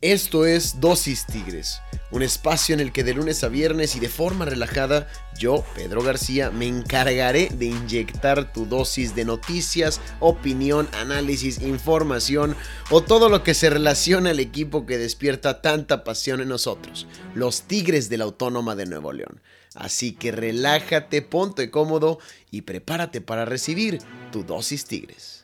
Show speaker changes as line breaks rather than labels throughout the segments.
Esto es Dosis Tigres, un espacio en el que de lunes a viernes y de forma relajada, yo, Pedro García, me encargaré de inyectar tu dosis de noticias, opinión, análisis, información o todo lo que se relaciona al equipo que despierta tanta pasión en nosotros, los Tigres de la Autónoma de Nuevo León. Así que relájate, ponte cómodo y prepárate para recibir tu dosis Tigres.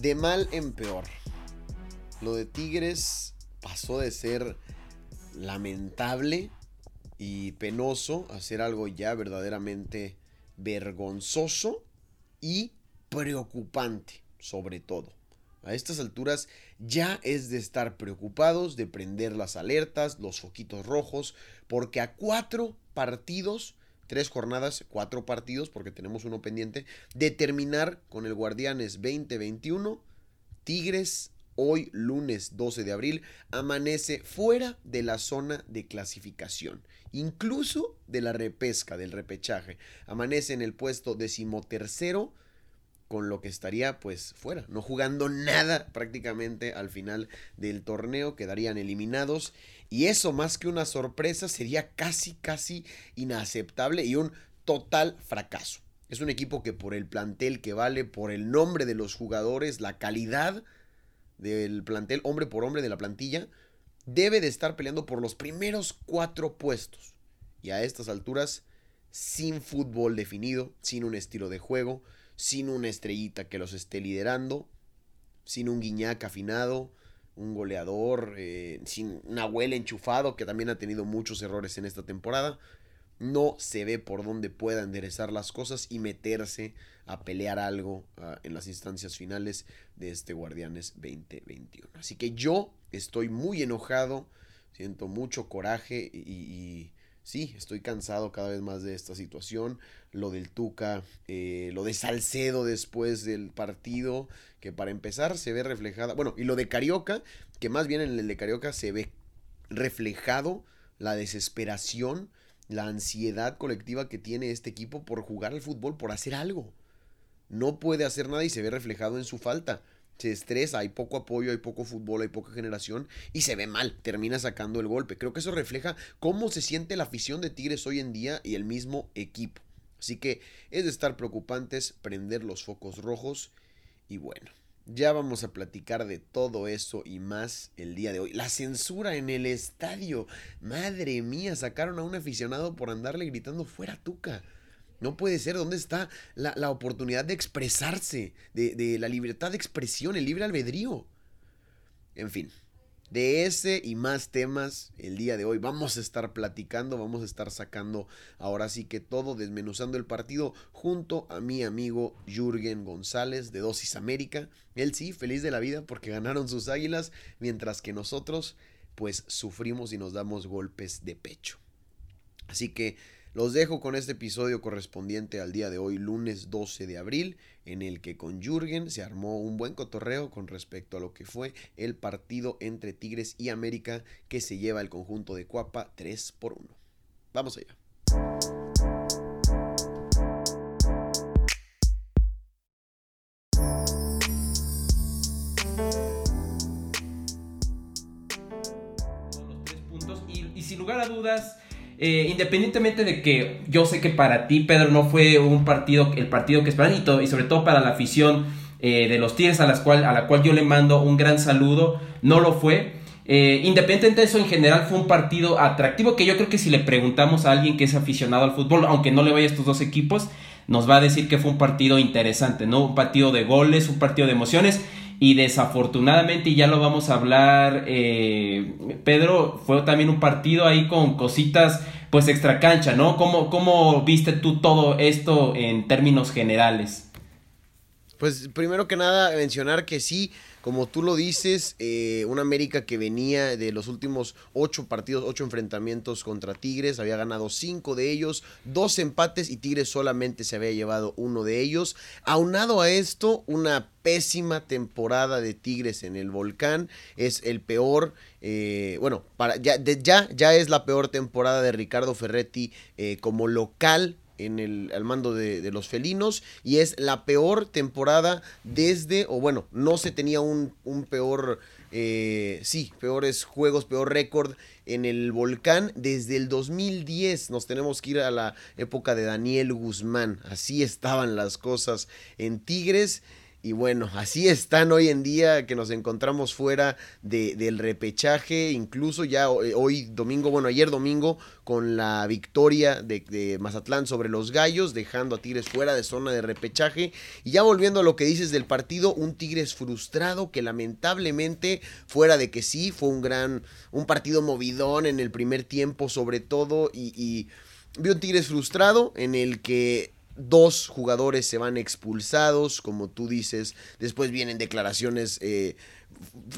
De mal en peor. Lo de Tigres pasó de ser lamentable y penoso a ser algo ya verdaderamente vergonzoso y preocupante, sobre todo. A estas alturas ya es de estar preocupados, de prender las alertas, los foquitos rojos, porque a cuatro partidos tres jornadas, cuatro partidos, porque tenemos uno pendiente, de terminar con el Guardianes 2021. Tigres, hoy lunes 12 de abril, amanece fuera de la zona de clasificación, incluso de la repesca, del repechaje. Amanece en el puesto decimotercero con lo que estaría pues fuera, no jugando nada prácticamente al final del torneo, quedarían eliminados y eso más que una sorpresa sería casi casi inaceptable y un total fracaso. Es un equipo que por el plantel que vale, por el nombre de los jugadores, la calidad del plantel, hombre por hombre de la plantilla, debe de estar peleando por los primeros cuatro puestos. Y a estas alturas, sin fútbol definido, sin un estilo de juego, sin una estrellita que los esté liderando, sin un guiñac afinado, un goleador, eh, sin Nahuel enchufado, que también ha tenido muchos errores en esta temporada. No se ve por dónde pueda enderezar las cosas y meterse a pelear algo ah, en las instancias finales de este Guardianes 2021. Así que yo estoy muy enojado, siento mucho coraje y sí, estoy cansado cada vez más de esta situación. Lo del Tuca, eh, lo de Salcedo después del partido, que para empezar se ve reflejada. Bueno, y lo de Carioca, que más bien en el de Carioca se ve reflejado la desesperación, la ansiedad colectiva que tiene este equipo por jugar al fútbol, por hacer algo. No puede hacer nada y se ve reflejado en su falta se estresa, hay poco apoyo, hay poco fútbol, hay poca generación y se ve mal, termina sacando el golpe. Creo que eso refleja cómo se siente la afición de Tigres hoy en día y el mismo equipo. Así que es de estar preocupantes, prender los focos rojos y bueno. Ya vamos a platicar de todo eso y más el día de hoy. La censura en el estadio. Madre mía, sacaron a un aficionado por andarle gritando fuera Tuca. No puede ser. ¿Dónde está la, oportunidad de expresarse? De, de, la libertad de expresión, el libre albedrío. En fin. De ese y más temas el día de hoy vamos a estar platicando, vamos a estar sacando ahora sí que todo, desmenuzando el partido junto a mi amigo Jürgen González de Dosis América. Él sí, feliz de la vida porque ganaron sus águilas, mientras que nosotros pues sufrimos y nos damos golpes de pecho. Así que los dejo con este episodio correspondiente al día de hoy, lunes 12 de abril, en el que con Jürgen se armó un buen cotorreo con respecto a lo que fue el partido entre Tigres y América que se lleva el conjunto de Cuapa 3 por 1. Vamos allá.
Eh, independientemente de que yo sé que para ti, Pedro, no fue un partido, el partido que esperaban y, sobre todo para la afición eh, de los Tigres a, las cual, a la cual yo le mando un gran saludo, no lo fue. Eh, independientemente de eso, en general fue un partido atractivo que yo creo que si le preguntamos a alguien que es aficionado al fútbol, aunque no le vaya a estos dos equipos, nos va a decir que fue un partido interesante, ¿no? Un partido de goles, un partido de emociones. Y desafortunadamente, y ya lo vamos a hablar, eh, Pedro, fue también un partido ahí con cositas, pues extra cancha, ¿no? ¿Cómo, ¿Cómo viste tú todo esto en términos generales?
Pues primero que nada mencionar que sí, como tú lo dices, eh, una América que venía de los últimos ocho partidos, ocho enfrentamientos contra Tigres, había ganado cinco de ellos, dos empates y Tigres solamente se había llevado uno de ellos. Aunado a esto, una pésima temporada de Tigres en el volcán. Es el peor, eh, bueno, para, ya, ya, ya, es la peor temporada de Ricardo Ferretti eh, como local en el, al mando de, los felinos y es la peor temporada desde, o bueno, no se tenía un, un peor, eh, sí, peores juegos, peor récord en el volcán desde el 2010. Nos tenemos que ir a la época de Daniel Guzmán. Así estaban las cosas en Tigres. Y bueno, así están hoy en día que nos encontramos fuera de, del repechaje, incluso ya hoy domingo, bueno, ayer domingo, con la victoria de, de, Mazatlán sobre los Gallos, dejando a Tigres fuera de zona de repechaje. Y ya volviendo a lo que dices del partido, un Tigres frustrado que lamentablemente, fuera de que sí, fue un gran, un partido movidón en el primer tiempo sobre todo, y, y vi un Tigres frustrado en el que dos jugadores se van expulsados, como tú dices, después vienen declaraciones eh,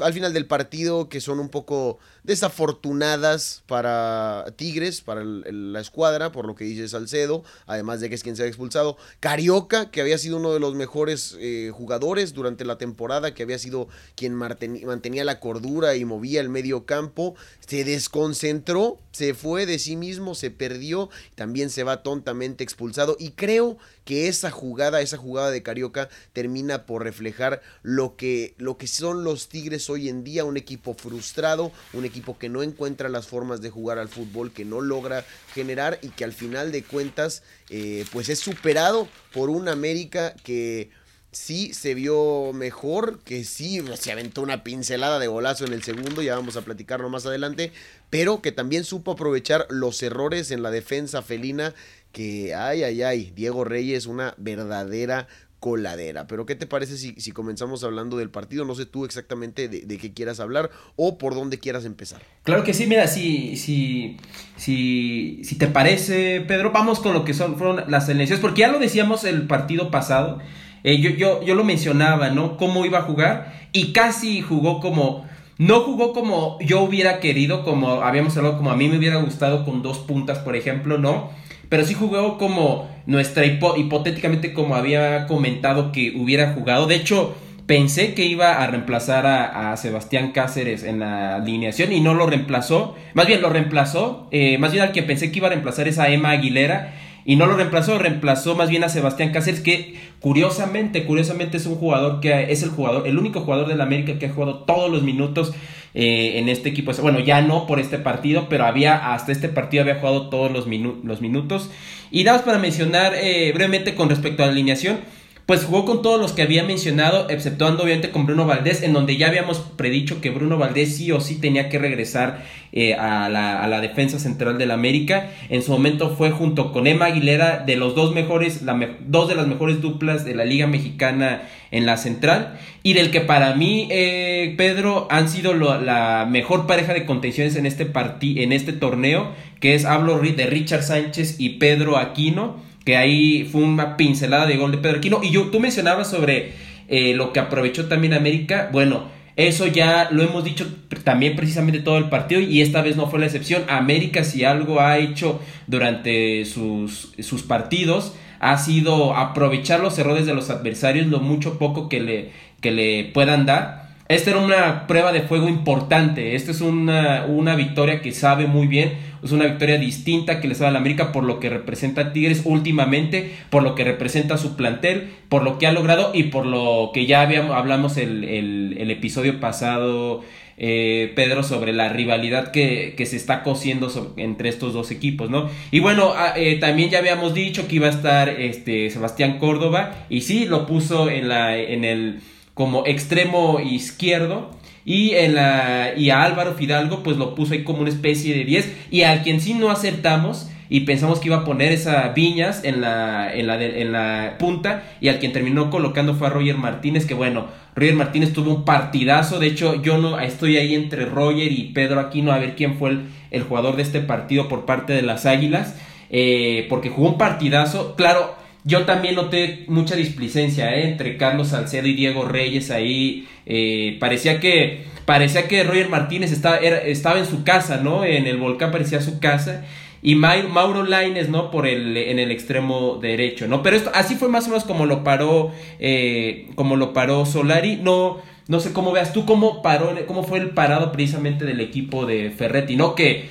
al final del partido que son un poco desafortunadas para Tigres, para la escuadra, por lo que dice Salcedo, además de que es quien se ha expulsado. Carioca, que había sido uno de los mejores eh, jugadores durante la temporada, que había sido quien mantenía la cordura y movía el medio campo, se desconcentró, se fue de sí mismo, se perdió, también se va tontamente expulsado y creo que esa jugada, esa jugada de Carioca termina por reflejar lo que, lo que son los Tigres hoy en día, un equipo frustrado, un equipo que no encuentra las formas de jugar al fútbol, que no logra generar y que al final de cuentas eh, pues es superado por un América que sí se vio mejor, que sí se aventó una pincelada de golazo en el segundo, ya vamos a platicarlo más adelante, pero que también supo aprovechar los errores en la defensa felina, que ay, ay, ay, Diego Reyes, una verdadera coladera. Pero ¿qué te parece si, si, comenzamos hablando del partido? No sé tú exactamente de, qué quieras hablar o por dónde quieras empezar.
Claro que sí, mira, si, si, si, si te parece, Pedro, vamos con lo que son, fueron las elecciones, porque ya lo decíamos el partido pasado, eh, yo, yo, yo lo mencionaba, ¿no? Cómo iba a jugar y casi jugó como... No jugó como yo hubiera querido, como habíamos hablado, como a mí me hubiera gustado con dos puntas, por ejemplo, ¿no? Pero sí jugó como nuestra hipotéticamente como había comentado que hubiera jugado. De hecho, pensé que iba a reemplazar a, Sebastián Cáceres en la alineación y no lo reemplazó. Más bien lo reemplazó, eh, más bien al que pensé que iba a reemplazar es a Emma Aguilera y no lo reemplazó, reemplazó más bien a Sebastián Cáceres, que curiosamente, curiosamente es un jugador que es el jugador, el único jugador de la América que ha jugado todos los minutos eh, en este equipo. Bueno, ya no por este partido, pero había hasta este partido había jugado todos los, los minutos. Y nada para mencionar eh, brevemente con respecto a la alineación pues jugó con todos los que había mencionado, exceptuando obviamente con Bruno Valdés, en donde ya habíamos predicho que Bruno Valdés sí o sí tenía que regresar eh, a, la, defensa central del América. En su momento fue junto con Emma Aguilera de los dos mejores, dos de las mejores duplas de la Liga Mexicana en la central. Y del que para mí, eh, Pedro, han sido la mejor pareja de contenciones en este, en este torneo, que es, hablo de Richard Sánchez y Pedro Aquino que ahí fue una pincelada de gol de Pedro Aquino. Y yo, tú mencionabas sobre eh, lo que aprovechó también América. Bueno, eso ya lo hemos dicho también precisamente todo el partido y esta vez no fue la excepción. América si algo ha hecho durante sus, sus partidos ha sido aprovechar los errores de los adversarios, lo mucho poco que le, que le puedan dar esta era una prueba de fuego importante. Esta es una, una, victoria que sabe muy bien. Es una victoria distinta que le sabe a la América por lo que representa Tigres últimamente, por lo que representa su plantel, por lo que ha logrado y por lo que ya habíamos, hablamos el, el, episodio pasado, eh, Pedro, sobre la rivalidad que, que se está cosiendo entre estos dos equipos, ¿no? Y bueno, ah, eh, también ya habíamos dicho que iba a estar este, Sebastián Córdoba y sí, lo puso en, la, en el como extremo izquierdo. Y, en la, y a Álvaro Fidalgo pues lo puso ahí como una especie de 10. Y al quien sí no aceptamos y pensamos que iba a poner esa Viñas en la, en la, en la punta. Y al quien terminó colocando fue a Roger Martínez. Que bueno, Roger Martínez tuvo un partidazo. De hecho, yo no estoy ahí entre Roger y Pedro Aquino a ver quién fue el, jugador de este partido por parte de las Águilas. Eh, porque jugó un partidazo. Claro, yo también noté mucha displicencia ¿eh? entre Carlos Salcedo y Diego Reyes ahí. Eh, parecía que parecía que Roger Martínez estaba, estaba en su casa, ¿no? En el volcán parecía su casa. Y Mauro Laines, ¿no? Por el, en el extremo derecho, ¿no? Pero esto, así fue más o menos como lo paró, eh, como lo paró Solari. No, no sé cómo veas tú cómo paró, cómo fue el parado precisamente del equipo de Ferretti, ¿no? Que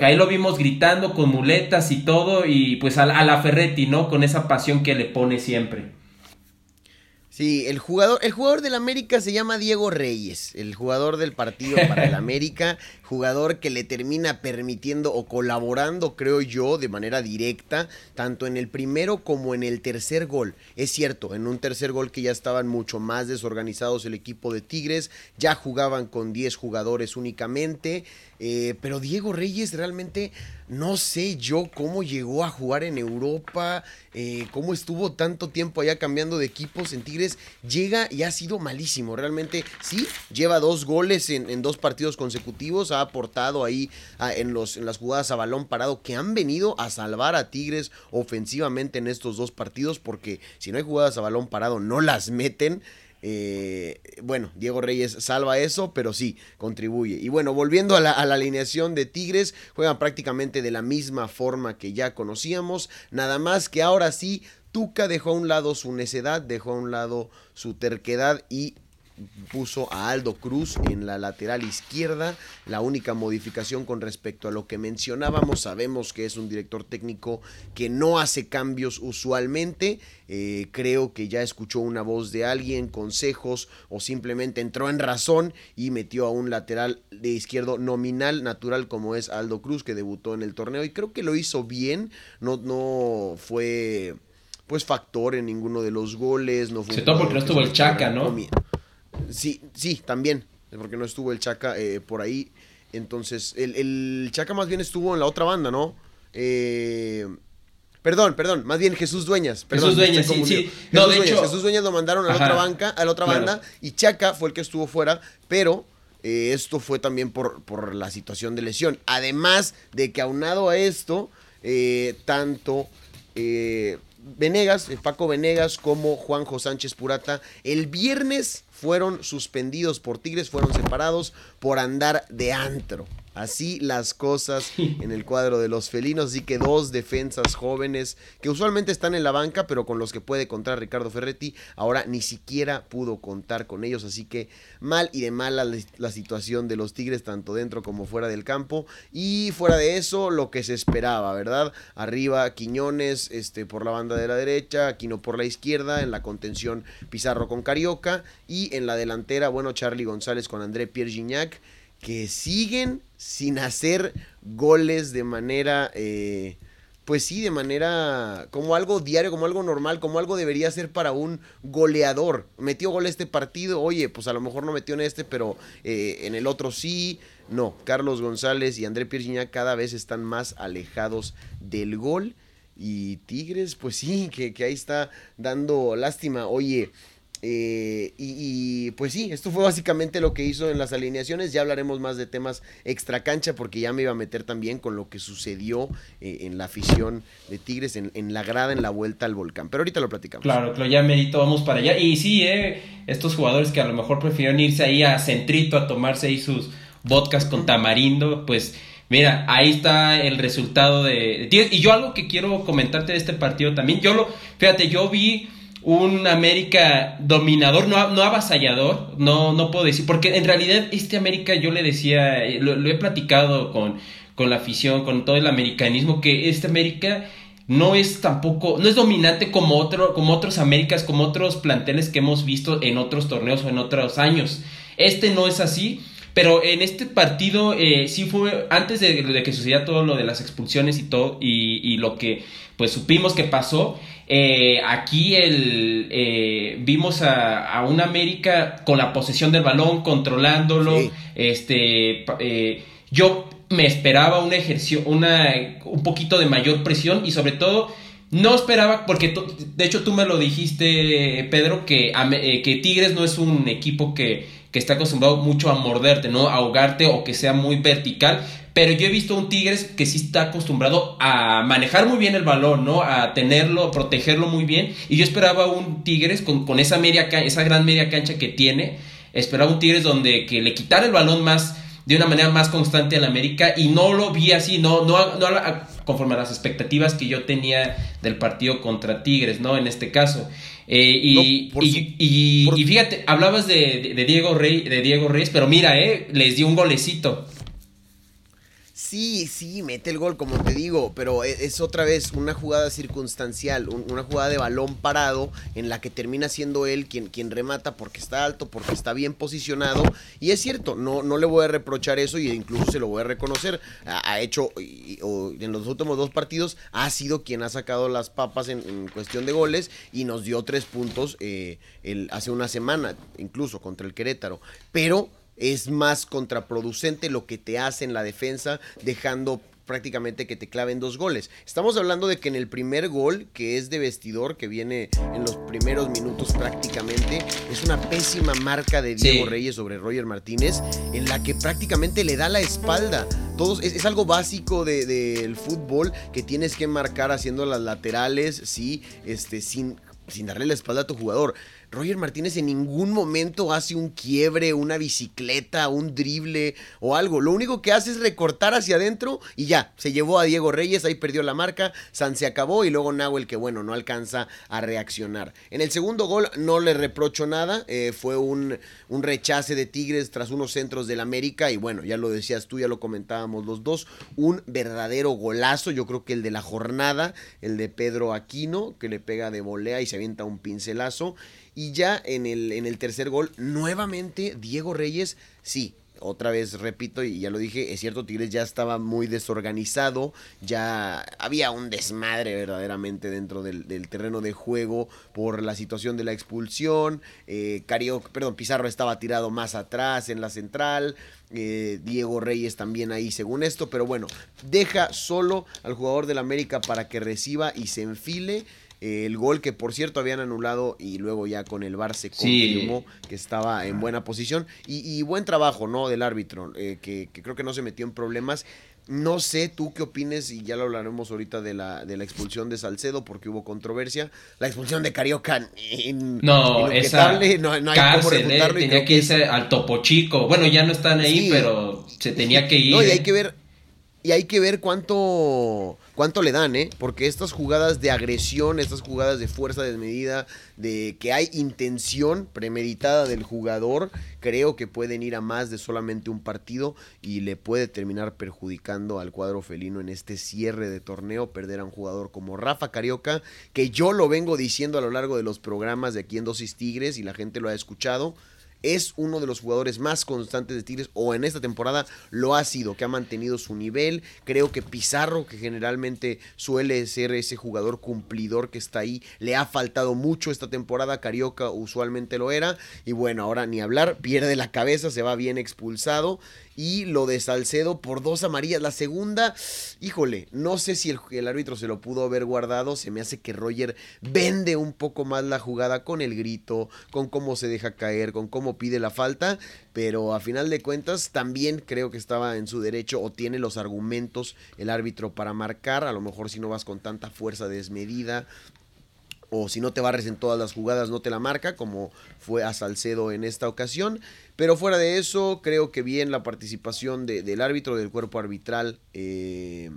ahí lo vimos gritando con muletas y todo, y pues a, a la Ferretti, ¿no? Con esa pasión que le pone siempre.
Sí, el jugador, el jugador del América se llama Diego Reyes, el jugador del partido para el América, jugador que le termina permitiendo o colaborando, creo yo, de manera directa, tanto en el primero como en el tercer gol. Es cierto, en un tercer gol que ya estaban mucho más desorganizados el equipo de Tigres, ya jugaban con 10 jugadores únicamente, eh, pero Diego Reyes realmente no sé yo cómo llegó a jugar en Europa, eh, cómo estuvo tanto tiempo allá cambiando de equipos en Tigres. Llega y ha sido malísimo. Realmente sí, lleva dos goles en, dos partidos consecutivos. Ha aportado ahí en, los, en las jugadas a balón parado que han venido a salvar a Tigres ofensivamente en estos dos partidos. Porque si no hay jugadas a balón parado, no las meten. Eh, bueno, Diego Reyes salva eso, pero sí, contribuye. Y bueno, volviendo a la, alineación de Tigres, juegan prácticamente de la misma forma que ya conocíamos, nada más que ahora sí, Tuca dejó a un lado su necedad, dejó a un lado su terquedad y puso a Aldo Cruz en la lateral izquierda. La única modificación con respecto a lo que mencionábamos, sabemos que es un director técnico que no hace cambios usualmente. Eh, creo que ya escuchó una voz de alguien, consejos o simplemente entró en razón y metió a un lateral de izquierdo nominal, natural como es Aldo Cruz, que debutó en el torneo y creo que lo hizo bien. No, no fue pues factor en ninguno de los goles. No fue
Se porque no estuvo el Chaca, ¿no?
Sí, sí, también, porque no estuvo el Chaca eh, por ahí. Entonces, el, el, Chaca más bien estuvo en la otra banda, ¿no? Eh, perdón, perdón, más bien Jesús Dueñas. Jesús
Dueñas, sí, sí.
Jesús, no, de Dueñas, Jesús Dueñas lo mandaron a la otra banca, a la otra banda, y Chaca fue el que estuvo fuera, pero eh, esto fue también por, por, la situación de lesión. Además de que aunado a esto, tanto Venegas, Paco Venegas como Juanjo Sánchez Purata, el viernes fueron suspendidos por Tigres, fueron separados por andar de antro. Así las cosas en el cuadro de los felinos. Así que dos defensas jóvenes que usualmente están en la banca, pero con los que puede contar Ricardo Ferretti, ahora ni siquiera pudo contar con ellos. Así que mal y de mala la situación de los Tigres, tanto dentro como fuera del campo. Y fuera de eso, lo que se esperaba, ¿verdad? Arriba Quiñones este, por la banda de la derecha, Aquino por la izquierda, en la contención Pizarro con Carioca. Y en la delantera, bueno, Charlie González con André Pierre Gignac que siguen sin hacer goles de manera, eh, pues sí, de manera como algo diario, como algo normal, como algo debería ser para un goleador. Metió gol este partido, oye, pues a lo mejor no metió en este, pero eh, en el otro sí. No, Carlos González y André Piergiña cada vez están más alejados del gol. Y Tigres, pues sí, que, que ahí está dando lástima. Oye, eh, y, pues sí, esto fue básicamente lo que hizo en las alineaciones. Ya hablaremos más de temas extra cancha porque ya me iba a meter también con lo que sucedió eh, en la afición de Tigres, en, la grada, en la vuelta al volcán. Pero ahorita lo platicamos.
Claro, claro, ya medito, vamos para allá. Y sí, eh, estos jugadores que a lo mejor prefirieron irse ahí a Centrito a tomarse ahí sus vodkas con tamarindo, pues mira, ahí está el resultado de, de Y yo algo que quiero comentarte de este partido también, yo lo, fíjate, yo vi un América dominador, no, no avasallador, no, no puedo decir, porque en realidad este América yo le decía, eh, lo, he platicado con, con la afición, con todo el americanismo, que este América no es tampoco, no es dominante como, otro, como otros Américas, como otros planteles que hemos visto en otros torneos o en otros años. Este no es así. Pero en este partido eh, sí fue, antes de, que sucediera todo lo de las expulsiones y todo, y lo que pues supimos que pasó, eh, aquí el, eh, vimos a, a un América con la posesión del balón, controlándolo. Este, eh, yo me esperaba un ejercicio, una, un poquito de mayor presión y sobre todo no esperaba, porque de hecho tú me lo dijiste, Pedro, que, que Tigres no es un equipo que, que está acostumbrado mucho a morderte, ¿no? A ahogarte o que sea muy vertical. Pero yo he visto un Tigres que sí está acostumbrado a manejar muy bien el balón, ¿no? A tenerlo, a protegerlo muy bien. Y yo esperaba un Tigres con, con esa, media, esa gran media cancha que tiene. Esperaba un Tigres donde que le quitara el balón más de una manera más constante al América y no lo vi así, no, no, no conforme a las expectativas que yo tenía del partido contra Tigres, ¿no? En este caso. Eh, y, y, fíjate, hablabas de, de, Diego Rey, de Diego Reyes, pero mira, eh, les dio un golecito.
Sí, sí, mete el gol, como te digo, pero e, es, otra vez una jugada circunstancial, una jugada de balón parado en la que termina siendo él quien, quien remata porque está alto, porque está bien posicionado. Y es cierto, no, no le voy a reprochar eso y incluso se lo voy a reconocer. Ha, hecho, en los últimos dos partidos, ha sido quien ha sacado las papas en, cuestión de goles y nos dio tres puntos eh, hace una semana, incluso contra el Querétaro. Pero es más contraproducente lo que te hace en la defensa, dejando prácticamente que te claven dos goles. Estamos hablando de que en el primer gol, que es de vestidor, que viene en los primeros minutos prácticamente, es una pésima marca de Diego Reyes sobre Roger Martínez, en la que prácticamente le da la espalda. Todos, es, algo básico del fútbol que tienes que marcar haciendo las laterales, sí, este, sin, sin darle la espalda a tu jugador. Roger Martínez en ningún momento hace un quiebre, una bicicleta, un drible o algo. Lo único que hace es recortar hacia adentro y ya, se llevó a Diego Reyes, ahí perdió la marca, San se acabó y luego Nahuel que bueno, no alcanza a reaccionar. En el segundo gol no le reprocho nada, eh, fue un, un rechace de Tigres tras unos centros del América y bueno, ya lo decías tú, ya lo comentábamos los dos, un verdadero golazo, yo creo que el de la jornada, el de Pedro Aquino, que le pega de volea y se avienta un pincelazo. Y ya en el, en el tercer gol, nuevamente Diego Reyes, sí, otra vez repito, y ya lo dije, es cierto, Tigres ya estaba muy desorganizado, ya había un desmadre verdaderamente dentro del, terreno de juego por la situación de la expulsión, eh, perdón, Pizarro estaba tirado más atrás en la central, eh, Diego Reyes también ahí según esto, pero bueno, deja solo al jugador del América para que reciba y se enfile el gol que por cierto habían anulado y luego ya con el Bar se confirmó que estaba en buena posición. Y, buen trabajo, ¿no? Del árbitro, eh, que, creo que no se metió en problemas. No sé tú qué opines, y ya lo hablaremos ahorita de la, de la expulsión de Salcedo, porque hubo controversia. La expulsión de Carioca.
no, esa no, hay cárcel, eh, tenía que irse al Topo Chico. Bueno, ya no están ahí, pero se tenía que ir.
No, y hay que ver, y hay que ver cuánto cuánto le dan, ¿eh? Porque estas jugadas de agresión, estas jugadas de fuerza desmedida, de que hay intención premeditada del jugador, creo que pueden ir a más de solamente un partido y le puede terminar perjudicando al cuadro felino en este cierre de torneo, perder a un jugador como Rafa Carioca, que yo lo vengo diciendo a lo largo de los programas de aquí en Dosis Tigres y la gente lo ha escuchado es uno de los jugadores más constantes de Tigres o en esta temporada lo ha sido, que ha mantenido su nivel. Creo que Pizarro, que generalmente suele ser ese jugador cumplidor que está ahí, le ha faltado mucho esta temporada. Carioca usualmente lo era. Y bueno, ahora ni hablar, pierde la cabeza, se va bien expulsado y lo de Salcedo por dos amarillas. La segunda, híjole, no sé si el, árbitro se lo pudo haber guardado. Se me hace que Roger vende un poco más la jugada con el grito, con cómo se deja caer, con cómo pide la falta. Pero a final de cuentas también creo que estaba en su derecho o tiene los argumentos el árbitro para marcar. A lo mejor si no vas con tanta fuerza desmedida, o si no te barres en todas las jugadas no te la marca, como fue a Salcedo en esta ocasión. Pero fuera de eso, creo que bien la participación del árbitro, del cuerpo arbitral. Eh,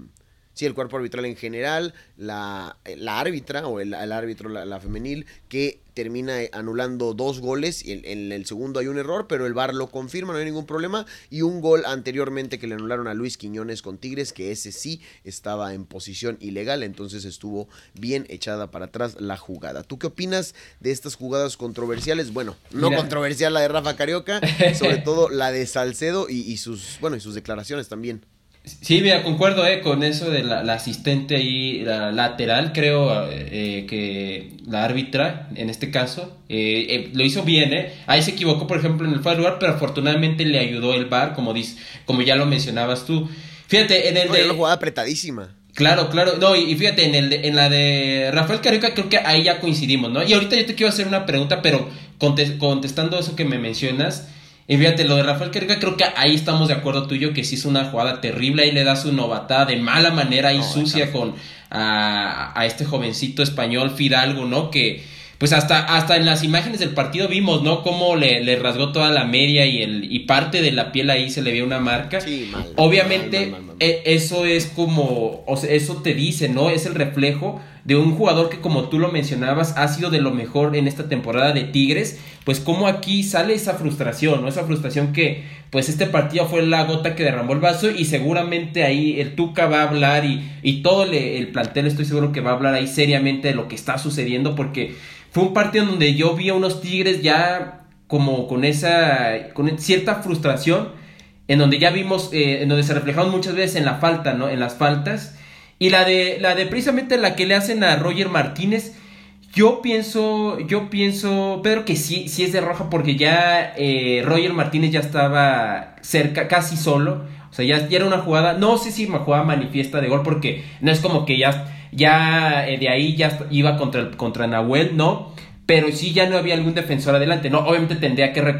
sí, el cuerpo arbitral en general, la, la árbitra o el, árbitro, la, femenil, que termina anulando dos goles. Y en, el segundo hay un error, pero el VAR lo confirma, no hay ningún problema. Y un gol anteriormente que le anularon a Luis Quiñones con Tigres, que ese sí estaba en posición ilegal, entonces estuvo bien echada para atrás la jugada. ¿Tú qué opinas de estas jugadas controversiales? Bueno, no controversial la de Rafa Carioca, sobre todo la de Salcedo y, y sus, bueno, y sus declaraciones también.
Sí, mira, concuerdo eh, con eso de la, asistente ahí, la lateral, creo eh, que la árbitra, en este caso, eh, eh, lo hizo bien, ¿eh? Ahí se equivocó, por ejemplo, en el fuera lugar, pero afortunadamente le ayudó el VAR, como, dice, como ya lo mencionabas tú. Fíjate, en el
de... Una jugada apretadísima.
Claro, claro. No, y, fíjate, en, el en la de Rafael Carioca creo que ahí ya coincidimos, ¿no? Y ahorita yo te quiero hacer una pregunta, pero contestando eso que me mencionas, Y fíjate, lo de Rafael Carioca, creo que ahí estamos de acuerdo tú y yo, que sí es una jugada terrible, ahí le da su novatada de mala manera y sucia con a, a, este jovencito español Fidalgo, ¿no? Que pues hasta, hasta en las imágenes del partido vimos, ¿no? Cómo le, le rasgó toda la media y, el, y parte de la piel ahí se le vio una marca.
Sí, mal,
Obviamente,
mal, mal, mal,
e- eso es como, o sea, eso te dice, ¿no? Es el reflejo de un jugador que como tú lo mencionabas ha sido de lo mejor en esta temporada de Tigres, pues como aquí sale esa frustración, ¿no? Esa frustración que pues este partido fue la gota que derramó el vaso y seguramente ahí el Tuca va a hablar y, y todo el plantel estoy seguro que va a hablar ahí seriamente de lo que está sucediendo porque fue un partido donde yo vi a unos Tigres ya como con esa, con cierta frustración en donde ya vimos, eh, en donde se reflejaron muchas veces en la falta, ¿no? En las faltas. Y la de, la de precisamente la que le hacen a Roger Martínez, yo pienso, yo pienso, Pedro, que sí, sí es de roja porque ya eh, Roger Martínez ya estaba cerca, casi solo. O sea, ya, ya era una jugada, no sé si una jugada manifiesta de gol porque no es como que ya, ya eh, de ahí ya iba contra, contra Nahuel, no pero sí ya no había algún defensor adelante, ¿no? Obviamente tendría que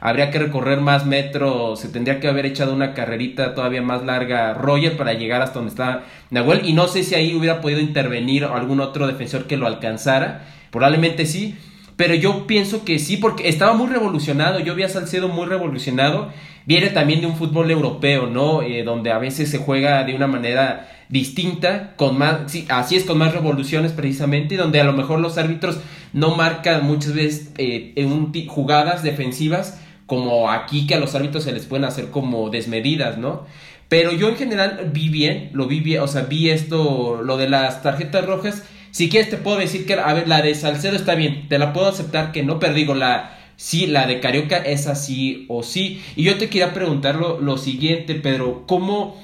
habría que recorrer más metros, se tendría que haber echado una carrerita todavía más larga Roger para llegar hasta donde está Nahuel y no sé si ahí hubiera podido intervenir algún otro defensor que lo alcanzara, probablemente sí, pero yo pienso que sí porque estaba muy revolucionado, yo vi a Salcedo muy revolucionado, viene también de un fútbol europeo, ¿no? Eh, donde a veces se juega de una manera distinta, con más, sí, así es, con más revoluciones precisamente, y donde a lo mejor los árbitros no marcan muchas veces eh, jugadas defensivas como aquí que a los árbitros se les pueden hacer como desmedidas, ¿no? Pero yo en general vi bien, lo vi bien, o sea, vi esto, lo de las tarjetas rojas. Si quieres te puedo decir que, a ver, la de Salcedo está bien, te la puedo aceptar que no, pero digo, la, sí, la de Carioca es así o sí. Y yo te quería preguntar lo, siguiente, Pedro, ¿cómo,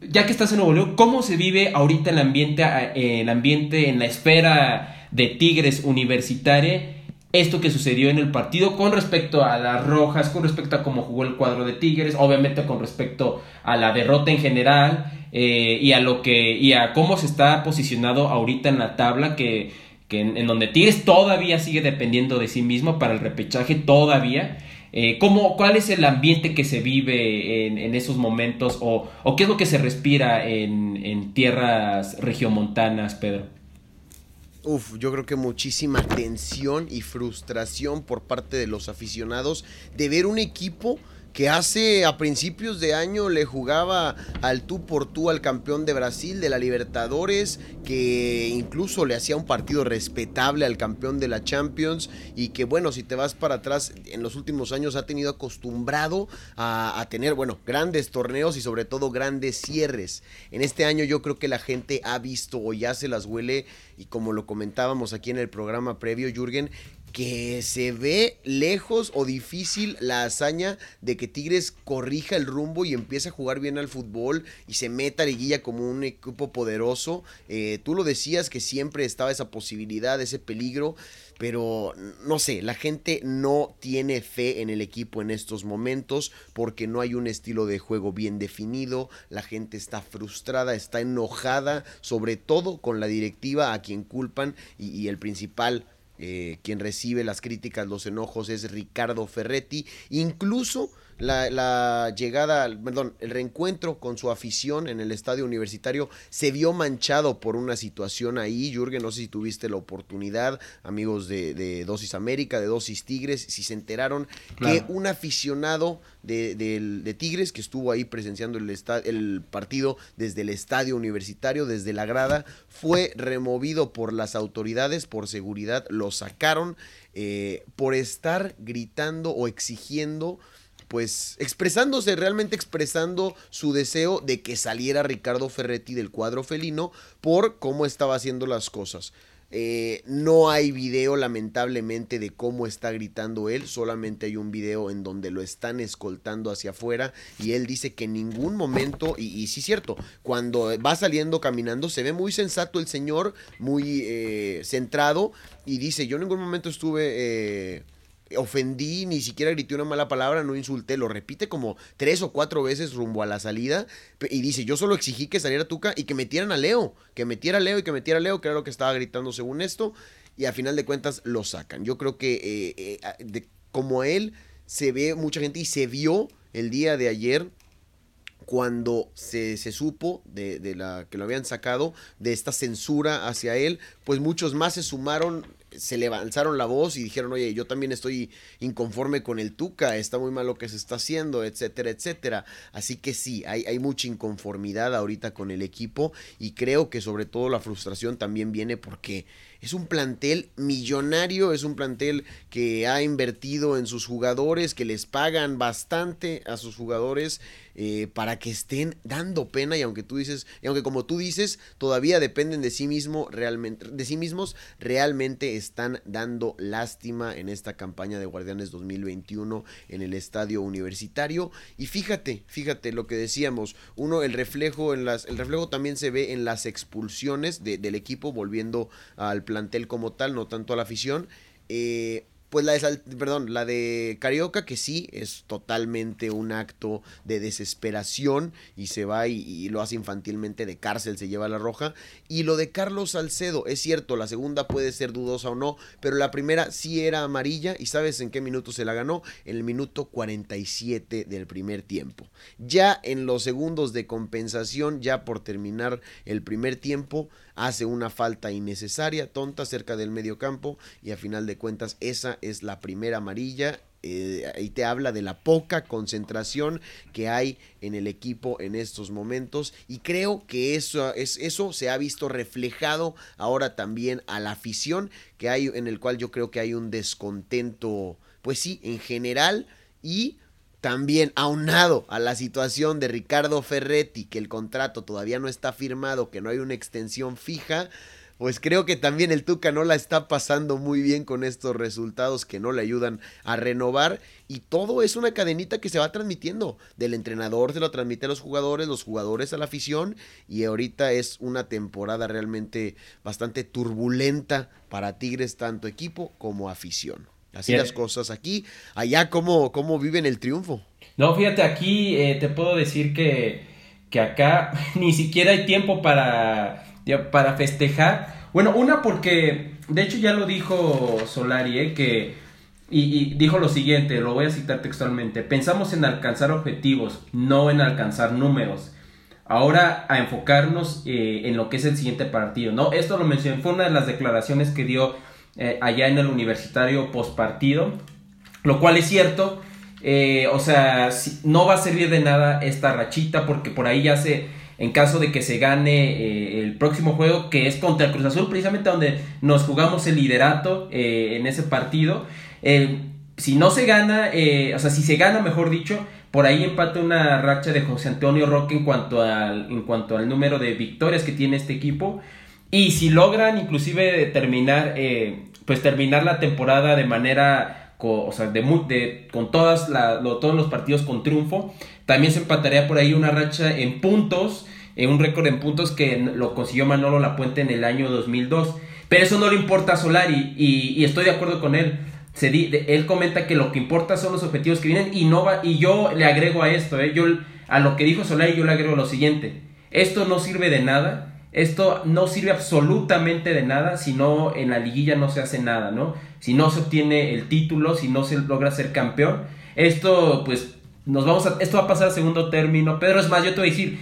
ya que estás en Nuevo León, cómo se vive ahorita el ambiente, eh, el ambiente en la esfera de Tigres universitaria? Esto que sucedió en el partido con respecto a las rojas, con respecto a cómo jugó el cuadro de Tigres, obviamente con respecto a la derrota en general eh, y a lo que y a cómo se está posicionado ahorita en la tabla que, que en, donde Tigres todavía sigue dependiendo de sí mismo para el repechaje todavía. Eh, ¿cómo, ¿Cuál es el ambiente que se vive en, en esos momentos o, o, qué es lo que se respira en, en tierras regiomontanas, Pedro?
Uf, yo creo que muchísima tensión y frustración por parte de los aficionados de ver un equipo que hace a principios de año le jugaba al tú por tú al campeón de Brasil de la Libertadores, que incluso le hacía un partido respetable al campeón de la Champions y que bueno, si te vas para atrás en los últimos años ha tenido acostumbrado a, a tener, bueno, grandes torneos y sobre todo grandes cierres. En este año yo creo que la gente ha visto o ya se las huele y como lo comentábamos aquí en el programa previo, Jürgen, que se ve lejos o difícil la hazaña de que Tigres corrija el rumbo y empiece a jugar bien al fútbol y se meta a liguilla como un equipo poderoso. Eh, tú lo decías que siempre estaba esa posibilidad, ese peligro, pero no sé, la gente no tiene fe en el equipo en estos momentos porque no hay un estilo de juego bien definido, la gente está frustrada, está enojada, sobre todo con la directiva a quien culpan y, y el principal eh, quien recibe las críticas, los enojos es Ricardo Ferretti. Incluso la, la, llegada, perdón, el reencuentro con su afición en el estadio universitario se vio manchado por una situación ahí. Jürgen, no sé si tuviste la oportunidad, amigos de, de Dosis América, de Dosis Tigres, si se enteraron claro. que un aficionado de, de, de, Tigres que estuvo ahí presenciando el, el partido desde el estadio universitario, desde la grada, fue removido por las autoridades por seguridad, lo sacaron eh, por estar gritando o exigiendo pues expresándose, realmente expresando su deseo de que saliera Ricardo Ferretti del cuadro felino por cómo estaba haciendo las cosas. Eh, no hay video lamentablemente de cómo está gritando él, solamente hay un video en donde lo están escoltando hacia afuera y él dice que en ningún momento, y, sí es cierto, cuando va saliendo caminando se ve muy sensato el señor, muy eh, centrado y dice, yo en ningún momento estuve... Eh, ofendí, ni siquiera grité una mala palabra, no insulté, lo repite como tres o cuatro veces rumbo a la salida y dice, yo solo exigí que saliera Tuca y que metieran a Leo, que metiera a Leo y que metiera a Leo, que era lo que estaba gritando según esto, y a final de cuentas lo sacan. Yo creo que eh, eh, como él se ve mucha gente y se vio el día de ayer cuando se, se supo de, de, la que lo habían sacado de esta censura hacia él, pues muchos más se sumaron se levantaron la voz y dijeron, oye, yo también estoy inconforme con el Tuca, está muy mal lo que se está haciendo, etcétera, etcétera. Así que sí, hay, hay mucha inconformidad ahorita con el equipo y creo que sobre todo la frustración también viene porque es un plantel millonario, es un plantel que ha invertido en sus jugadores, que les pagan bastante a sus jugadores eh, para que estén dando pena y aunque tú dices, y aunque como tú dices, todavía dependen de sí mismo realmente, de sí mismos, realmente están dando lástima en esta campaña de Guardianes 2021 en el estadio universitario. Y fíjate, fíjate lo que decíamos, uno, el reflejo en las, el reflejo también se ve en las expulsiones del equipo, volviendo al plantel como tal, no tanto a la afición. Eh, pues la de, perdón, la de Carioca, que sí es totalmente un acto de desesperación y se va y, lo hace infantilmente de cárcel, se lleva la roja. Y lo de Carlos Salcedo, es cierto, la segunda puede ser dudosa o no, pero la primera sí era amarilla y sabes en qué minuto se la ganó, en el minuto 47 del primer tiempo. Ya en los segundos de compensación, ya por terminar el primer tiempo, hace una falta innecesaria, tonta, cerca del medio campo y a final de cuentas esa es la primera amarilla. Eh, ahí te habla de la poca concentración que hay en el equipo en estos momentos y creo que eso, es, eso se ha visto reflejado ahora también a la afición que hay en el cual yo creo que hay un descontento pues sí en general y también aunado a la situación de Ricardo Ferretti, que el contrato todavía no está firmado, que no hay una extensión fija, pues creo que también el Tuca no la está pasando muy bien con estos resultados que no le ayudan a renovar. Y todo es una cadenita que se va transmitiendo. Del entrenador se lo transmite a los jugadores, los jugadores a la afición. Y ahorita es una temporada realmente bastante turbulenta para Tigres, tanto equipo como afición. Así las cosas aquí. Allá, ¿cómo, cómo viven el triunfo?
No, fíjate, aquí eh, te puedo decir que, que acá ni siquiera hay tiempo para, para festejar. Bueno, una porque, de hecho ya lo dijo Solari, eh, que, y, dijo lo siguiente, lo voy a citar textualmente, pensamos en alcanzar objetivos, no en alcanzar números. Ahora a enfocarnos eh, en lo que es el siguiente partido, ¿no? Esto lo mencioné, fue una de las declaraciones que dio eh, allá en el universitario post partido, lo cual es cierto. Eh, o sea, no va a servir de nada esta rachita porque por ahí ya se, en caso de que se gane eh, el próximo juego, que es contra el Cruz Azul, precisamente donde nos jugamos el liderato en ese partido. si no se gana, o sea, si se gana, mejor dicho, por ahí empata una racha de José Antonio Roque en cuanto al, en cuanto al número de victorias que tiene este equipo. Y si logran inclusive terminar, eh, pues terminar la temporada de manera, o sea, de, con todas todos los partidos con triunfo, también se empataría por ahí una racha en puntos, en un récord en puntos que lo consiguió Manolo Lapuente en el año 2002. Pero eso no le importa a Solari y, estoy de acuerdo con él. Se él comenta que lo que importa son los objetivos que vienen y no va, y yo le agrego a esto, eh, yo a lo que dijo Solari yo le agrego lo siguiente. Esto no sirve de nada esto no sirve absolutamente de nada si no en la liguilla no se hace nada, ¿no? Si no se obtiene el título, si no se logra ser campeón. Esto, pues, nos vamos a, esto va a pasar a segundo término. Pedro, es más, yo te voy a decir,